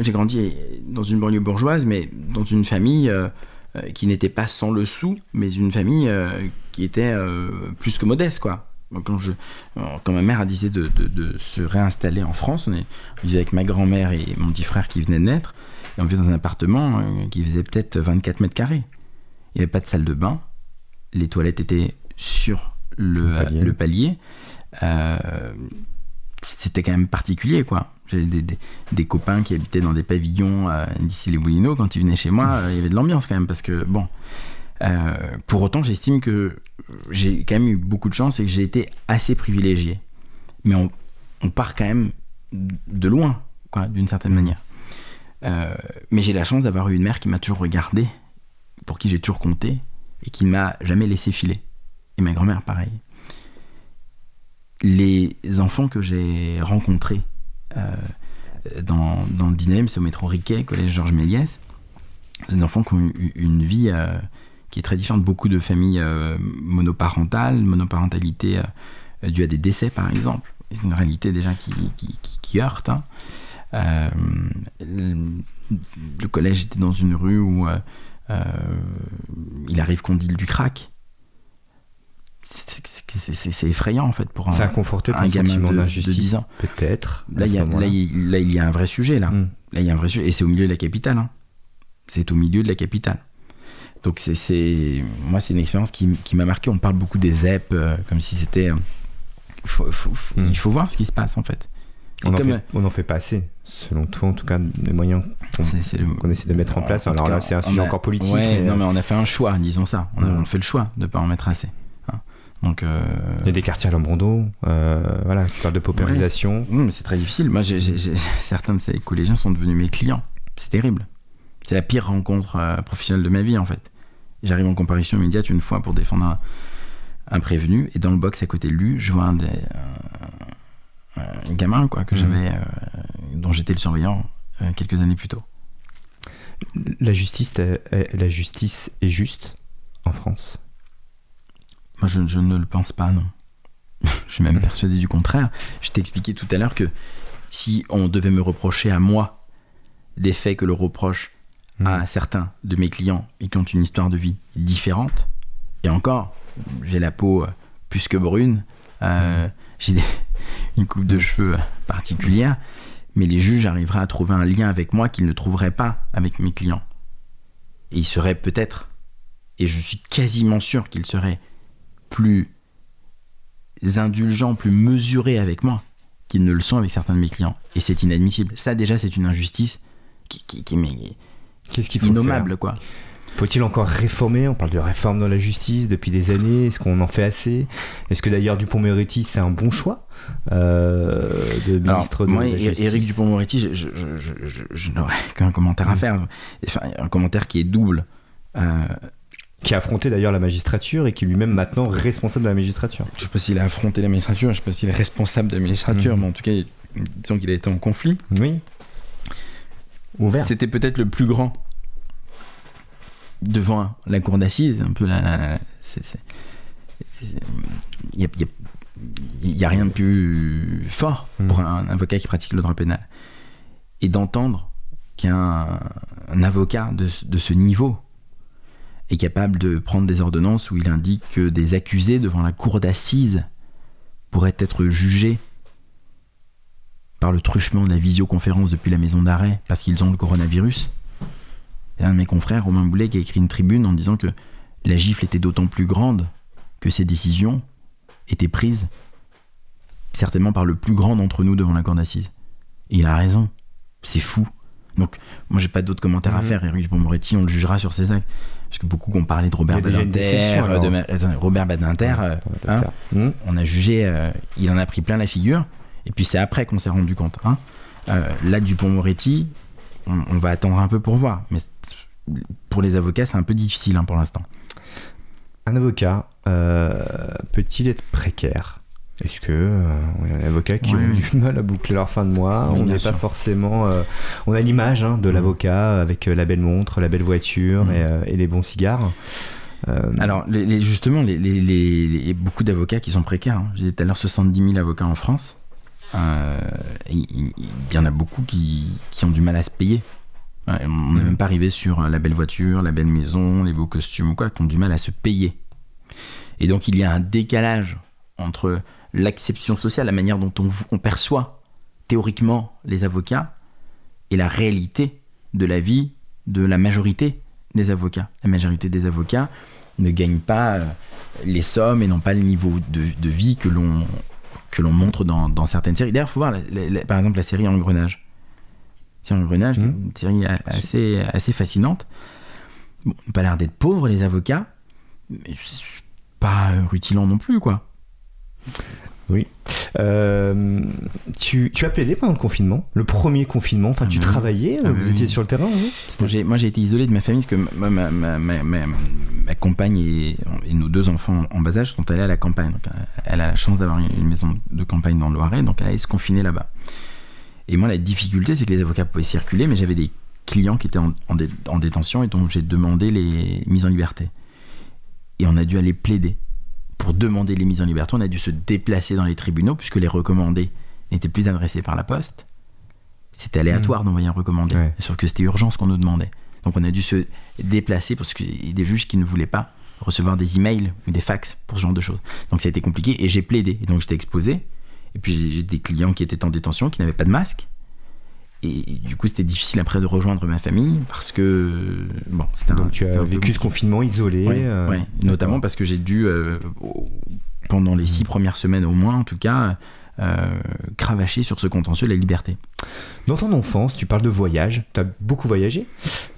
J'ai grandi dans une banlieue bourgeoise, mais dans une famille euh, euh, qui n'était pas sans le sou, mais une famille euh, qui était euh, plus que modeste, quoi. Quand, je, quand ma mère a décidé de, de- de se réinstaller en France, on, est, on vivait avec ma grand-mère et mon petit frère qui venait de naître, et on vivait dans un appartement qui faisait peut-être 24 mètres carrés. Il n'y avait pas de salle de bain, les toilettes étaient sur le, Le palier. le palier. C'était quand même particulier, quoi. J'avais des, des- copains qui habitaient dans des pavillons euh, d'ici les Moulineaux. Quand ils venaient chez moi, euh, il y avait de l'ambiance quand même, parce que, bon. euh, pour autant, j'estime que j'ai quand même eu beaucoup de chance et que j'ai été assez privilégié. Mais on, on part quand même de loin, quoi, d'une certaine manière. Mais j'ai la chance d'avoir eu une mère qui m'a toujours regardé, pour qui j'ai toujours compté, et qui ne m'a jamais laissé filer. Et ma grand-mère, pareil les enfants que j'ai rencontrés euh, dans, dans le 19e, c'est au métro Riquet, collège Georges Méliès, c'est des enfants qui ont une vie euh, qui est très différente. Beaucoup de familles euh, monoparentales, monoparentalité due à des décès par exemple. C'est une réalité déjà qui, qui, qui- qui heurte. hein. Le, collège était dans une rue où il arrive qu'on deal du crack. C'est- effrayant en fait pour un, Ça a conforté un gamin de, de d'injustice, 10 ans. peut-être. Là, il y a, moment-là. là, il, là, il y a un vrai sujet là. Mm. Là, il y a un vrai sujet. Et c'est au milieu de la capitale. hein. C'est au milieu de la capitale. Donc, c'est, moi, c'est une expérience qui, qui m'a marqué. On parle beaucoup des ZEP, euh, comme si c'était. euh, faut- faut- faut- Mm. Il faut voir ce qui se passe, en fait. On n'en fait, pas assez, selon toi, en tout cas, les moyens qu'on essaie de mettre en place. En Alors là, c'est un sujet a- encore politique. Ouais, mais, non, euh, mais on a fait un choix, disons ça. On a, Mm. on fait le choix de ne pas en mettre assez. Donc. euh, Il y a des quartiers à Lambrondeau, euh, voilà, tu parles de paupérisation. Mais c'est très difficile. Moi, [LAUGHS] certains de ces collégiens sont devenus mes clients. C'est terrible. C'est la pire rencontre euh, professionnelle de ma vie, en fait. J'arrive en comparution immédiate une fois pour défendre un, un prévenu, et dans le box à côté de lui, je vois un, des, un- un gamin quoi, que Mhm. j'avais, euh, dont j'étais le surveillant euh, quelques années plus tôt. La justice, euh, euh, la justice est juste en France. Moi, je, je ne le pense pas, non. [LAUGHS] je suis même persuadé du contraire. Je t'ai expliqué tout à l'heure que si on devait me reprocher à moi des faits que le reproche Mm. à certains de mes clients et qui ont une histoire de vie différente, et encore, j'ai la peau euh, plus que brune, euh, j'ai des- [LAUGHS] une coupe de cheveux euh, particulière, mais les juges arriveraient à trouver un lien avec moi qu'ils ne trouveraient pas avec mes clients. Et ils seraient peut-être, et je suis quasiment sûr qu'ils seraient plus indulgents, plus mesurés avec moi qu'ils ne le sont avec certains de mes clients. Et c'est inadmissible. Ça, déjà, c'est une injustice qui, qui, qui est Qu'est-ce qu'il faut innommable, faire quoi. Faut-il encore réformer? On parle de réforme dans la justice depuis des années. Est-ce qu'on en fait assez? Est-ce que d'ailleurs Dupont-Moretti c'est un bon choix euh, de ministre Alors, de moi, la Éric Justice? Éric je, je, je, je, je- je n'aurais [LAUGHS] qu'un commentaire à Mm. faire. Enfin, un commentaire qui est double. Euh, qui a affronté d'ailleurs la magistrature et qui est lui-même maintenant responsable de la magistrature. je sais pas s'il a affronté la magistrature, je sais pas s'il est responsable de la magistrature, Mhm. mais en tout cas, disons qu'il a été en conflit. Oui. Ouvert. C'était peut-être le plus grand devant la cour d'assises, un peu la. Il n'y a, y a- rien de plus fort Mhm. pour un avocat qui pratique le droit pénal. Et d'entendre qu'un un avocat de ce niveau est capable de prendre des ordonnances où il indique que des accusés devant la cour d'assises pourraient être jugés par le truchement de la visioconférence depuis la maison d'arrêt parce qu'ils ont le coronavirus. Un de mes confrères, Romain Boulet, qui a écrit une tribune en disant que la gifle était d'autant plus grande que ces décisions étaient prises certainement par le plus grand d'entre nous devant la cour d'assises. Et il a raison. C'est fou. Donc, moi, j'ai pas d'autres commentaires à Mhm. faire. Eric Dupond-Moretti, on le jugera sur ses actes. Parce que beaucoup ont parlé de Robert Badinter. alors. de Attends, Robert Badinter, euh, hein, Hmm. on a jugé, euh, il en a pris plein la figure, et puis c'est après qu'on s'est rendu compte. Hein. Euh, là, Dupont-Moretti, on, on va attendre un peu pour voir, mais pour les avocats, c'est un peu difficile hein, pour l'instant. Un avocat euh, peut-il être précaire? Est-ce que euh, on a des avocats qui Ouais. ont du [LAUGHS] mal à boucler leur fin de mois Oui, On n'est pas forcément. euh, on a l'image hein, de Mhm. l'avocat avec euh, la belle montre, la belle voiture et, euh, et les bons cigares. Euh, Alors, les- les- justement, les, beaucoup d'avocats qui sont précaires. hein. Je disais tout à l'heure 70 000 avocats en France. Il y en a beaucoup qui, qui ont du mal à se payer. Ouais, on n'est Mhm. même pas arrivé sur la belle voiture, la belle maison, les beaux costumes ou quoi, qui ont du mal à se payer. Et donc, il y a un décalage entre l'acception sociale, la manière dont on, on perçoit théoriquement les avocats, et la réalité de la vie de la majorité des avocats. La majorité des avocats ne gagnent pas euh, les sommes et n'ont pas le niveau de, de vie que l'on que l'on montre dans, dans certaines séries. D'ailleurs, il faut voir, la- la- la- par exemple, la série Engrenage. C'est Engrenage, Mhm. une série a- assez, assez fascinante. Bon, pas l'air d'être pauvres, les avocats, mais pas euh, rutilant non plus, quoi. Euh, tu, tu as plaidé pendant le confinement, le premier confinement. Enfin, Ah tu oui. travaillais, Ah vous oui. étiez sur le terrain. Moi, j'ai, été isolé de ma famille parce que ma, ma, ma, ma, ma- ma compagne et, et nos deux enfants en bas âge sont allés à la campagne. Donc, elle a la chance d'avoir une, une maison de campagne dans le Loiret, donc elle allait se confiner là-bas. Et moi, la difficulté, c'est que les avocats pouvaient circuler, mais j'avais des clients qui étaient en, en dé- en détention et donc j'ai demandé les mises en liberté. Et on a dû aller plaider. Pour demander les mises en liberté, on a dû se déplacer dans les tribunaux puisque les recommandés n'étaient plus adressés par la poste. C'était aléatoire d'envoyer un recommandé. Ouais. Sauf que c'était urgent ce qu'on nous demandait. Donc on a dû se déplacer parce qu'il y a des juges qui ne voulaient pas recevoir des emails ou des fax pour ce genre de choses. Donc ça a été compliqué et j'ai plaidé. Et donc j'étais exposé. Et puis j'ai des clients qui étaient en détention, qui n'avaient pas de masque. Et du coup c'était difficile après de rejoindre ma famille parce que bon, c'était un- tu as un vécu ce confinement isolé. Ouais, euh, ouais. notamment parce que j'ai dû, euh, pendant les six premières semaines au moins en tout cas, cravacher sur ce contentieux de la liberté. Dans ton enfance, tu parles de voyage, tu as beaucoup voyagé.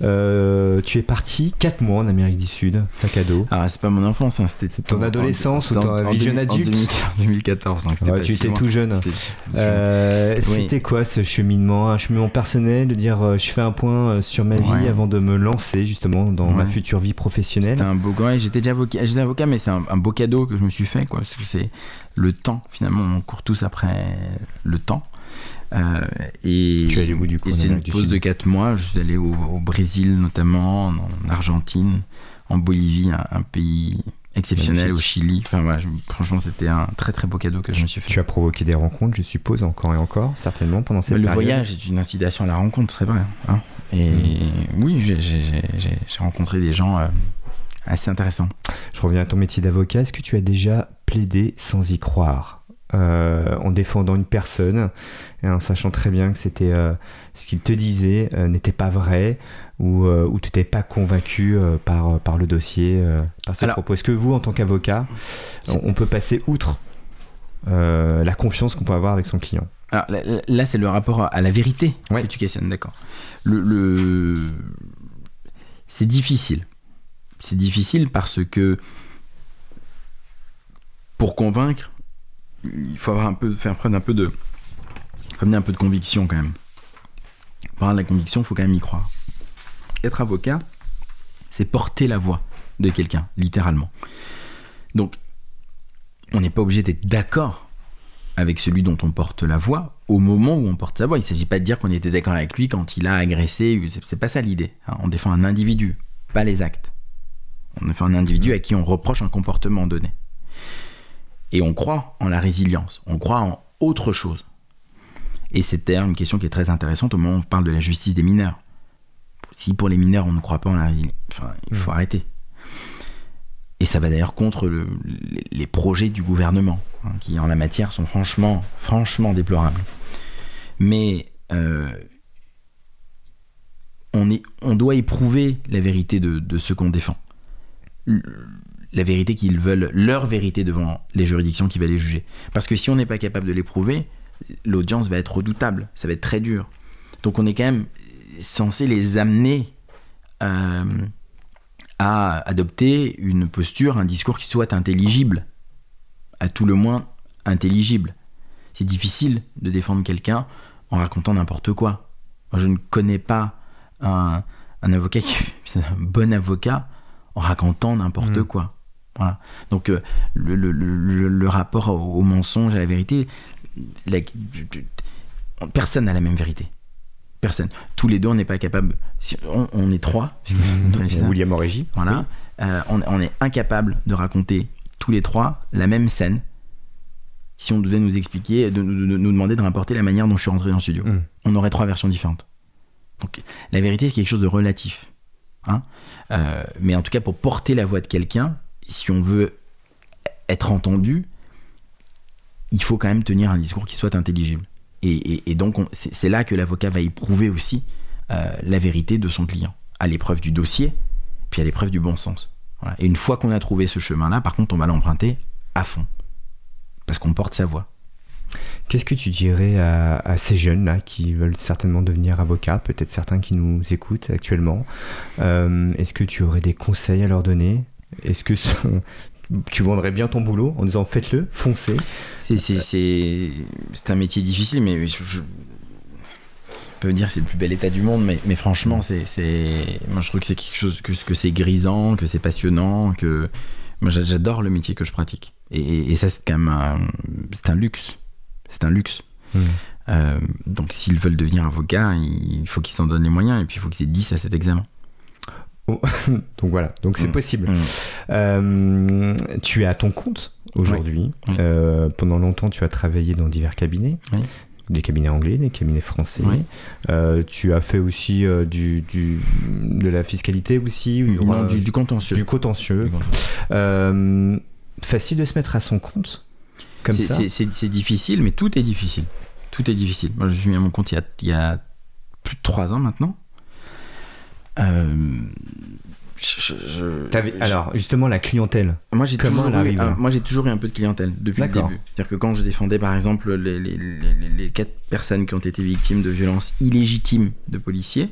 Euh, tu es parti 4 mois en Amérique du Sud, sac à dos. Alors c'est pas mon enfance, hein, c'était Ton en- adolescence en- ou ta en- vie de jeune adulte 2000 en 2014, donc c'était Ouais, pas tu étais tout jeune. C'était- Euh, Oui. C'était quoi ce cheminement? Un cheminement personnel, de dire euh, je fais un point euh, sur ma vie Ouais. avant de me lancer justement dans ma future vie professionnelle? C'était un beau j'étais déjà avocat mais c'est un, un beau cadeau que je me suis fait quoi, parce que c'est le temps finalement, on court tous après le temps. Euh, et Tu es allé bout du coup c'est une pause de 4 mois, je suis allé au, au Brésil notamment, en Argentine, en Bolivie, un, un pays exceptionnel, Magnifique. au Chili. Enfin voilà, je- franchement c'était un très très beau cadeau que je me suis fait. Tu as provoqué des rencontres, je suppose, encore et encore, certainement, pendant cette le période. voyage est une incitation à la rencontre, c'est vrai. hein. Et Mm. oui, j'ai rencontré des gens euh, assez intéressants. Je reviens à ton métier d'avocat. Est-ce que tu as déjà plaidé sans y croire Euh, en défendant une personne et en sachant très bien que c'était euh, ce qu'il te disait euh, n'était pas vrai ou, ou tu n'étais pas convaincu par, par le dossier, par ses Alors- propos. Est-ce que vous, en tant qu'avocat, on, peut passer outre la confiance qu'on peut avoir avec son client? Alors, là, là- là, c'est le rapport à la vérité Ouais. que tu questionnes, d'accord. Le, le- C'est difficile. C'est difficile parce que pour convaincre, il faut avoir un peu, faire preuve d'un peu de, amener un peu de conviction quand même. De la conviction, il faut quand même y croire. Être avocat, c'est porter la voix de quelqu'un, littéralement. Donc, on n'est pas obligé d'être d'accord avec celui dont on porte la voix au moment où on porte sa voix. Il ne s'agit pas de dire qu'on était d'accord avec lui quand il a agressé. C'est pas ça l'idée. hein. On défend un individu, pas les actes. On défend un individu à qui on reproche un comportement donné. Et on croit en la résilience. On croit en autre chose. Et c'est d'ailleurs une question qui est très intéressante au moment où on parle de la justice des mineurs. Si pour les mineurs on ne croit pas en la résilience, enfin, il faut arrêter. Et ça va d'ailleurs contre le- les- les projets du gouvernement, hein, qui en la matière sont franchement, franchement déplorables. Mais euh, on, est, on doit éprouver la vérité de, de ce qu'on défend. La vérité qu'ils veulent, leur vérité devant les juridictions qui va les juger. Parce que si on n'est pas capable de l'éprouver, l'audience va être redoutable, ça va être très dur. Donc on est quand même censé les amener euh, à adopter une posture, un discours qui soit intelligible, à tout le moins intelligible. C'est difficile de défendre quelqu'un en racontant n'importe quoi. Moi, je ne connais pas un, un avocat qui [LAUGHS] un bon avocat en racontant n'importe Mm. quoi. Voilà. Donc euh, le, le- le- le- le rapport au, au mensonge, à la vérité, la- personne n'a la même vérité. Personne. Tous les deux, on n'est pas capable. si- on, on est trois. bien. [LAUGHS] William Orégie. Voilà. Euh, on, on est incapable de raconter tous les trois la même scène si on devait nous expliquer, de, de- de nous demander de rapporter la manière dont je suis rentré dans le studio. Mm. On aurait trois versions différentes. Donc la vérité, c'est quelque chose de relatif. hein. Euh, mais en tout cas, pour porter la voix de quelqu'un, si on veut être entendu, il faut quand même tenir un discours qui soit intelligible. Et, donc, on- c'est là que l'avocat va éprouver aussi euh, la vérité de son client, à l'épreuve du dossier, puis à l'épreuve du bon sens. Et une fois qu'on a trouvé ce chemin-là, par contre, on va l'emprunter à fond. Parce qu'on porte sa voix. Qu'est-ce que tu dirais à, à ces jeunes-là qui veulent certainement devenir avocats, peut-être certains qui nous écoutent actuellement Euh, Est-ce que tu aurais des conseils à leur donner Est-ce que tu vendrais bien ton boulot en disant faites-le, foncez? C'est, c'est, un métier difficile, mais je, je- on peut dire que c'est le plus bel état du monde, mais, mais franchement, c'est, moi je trouve que c'est quelque chose que, que c'est grisant, que c'est passionnant, que moi j'a- j'adore le métier que je pratique. Et, ça, c'est quand même un, un luxe. C'est un luxe. Euh, donc s'ils veulent devenir avocat, il faut qu'ils s'en donnent les moyens et puis il faut qu'ils aient 10 à cet examen. [LAUGHS] Donc voilà, donc c'est Mm. possible. Mm. Euh, tu es à ton compte aujourd'hui. Oui. Euh, pendant longtemps, tu as travaillé dans divers cabinets. Oui. Des cabinets anglais, des cabinets français. Oui. Euh, tu as fait aussi du, du- de la fiscalité aussi, ou Non, du, du contentieux. du contentieux. Facile de se mettre à son compte comme C'est- ça. c'est- difficile, mais tout est difficile. Tout est difficile. Moi, je suis mis à mon compte il y a, il y a plus de trois ans maintenant. Euh, je- je- alors justement la clientèle. moi j'ai comment toujours eu, un- moi j'ai toujours eu un peu de clientèle depuis le début. C'est-à-dire que quand je défendais par exemple les, les, les- les- les quatre personnes qui ont été victimes de violences illégitimes de policiers,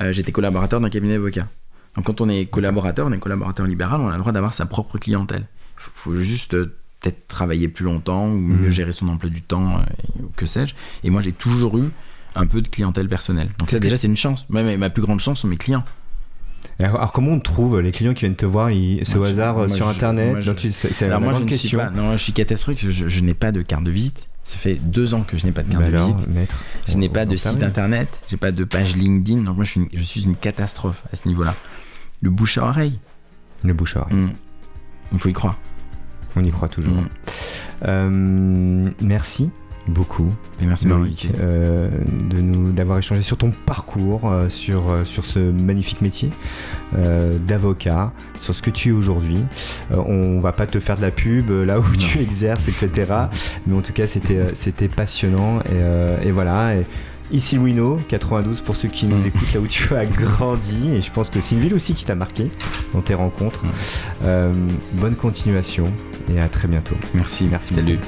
euh, j'étais collaborateur d'un cabinet d'avocats. Donc quand on est collaborateur, on est collaborateur libéral, on a le droit d'avoir sa propre clientèle. Il faut juste euh, peut-être travailler plus longtemps ou mieux Mhm. gérer son emploi du temps, euh, ou que sais-je. Et moi j'ai toujours eu un peu de clientèle personnelle. Donc ça déjà c'est une chance. Moi, ma, plus grande chance sont mes clients. Alors, comment on trouve les clients qui viennent te voir C'est au je- hasard moi, sur je- internet je- C'est la Alors moi je grande ne suis question. pas, non, je suis catastrophique, je, je n'ai pas de carte de visite. Ça fait deux ans que je n'ai pas de carte Bah de alors, visite. maître, Je n'ai pas de site servait. internet, j'ai pas de page LinkedIn, donc moi je suis une, je suis une catastrophe à ce niveau-là. Le bouche à oreille, Le bouche à oreille. hmm, il faut y croire. On y croit toujours. Hmm. Euh, merci beaucoup, Et merci Loïc, euh, de nous d'avoir échangé sur ton parcours, euh, sur, euh, sur ce magnifique métier d'avocat, sur ce que tu es aujourd'hui. On va pas te faire de la pub là où [LAUGHS] tu exerces, etc. [LAUGHS] Mais en tout cas, c'était c'était passionnant et, et voilà. Et ici Louino, 92 pour ceux qui nous Mm. écoutent là où tu as grandi. Et je pense que c'est une ville aussi qui t'a marqué dans tes rencontres. Mm. Bonne continuation et à très bientôt. Merci, Merci Salut. beaucoup.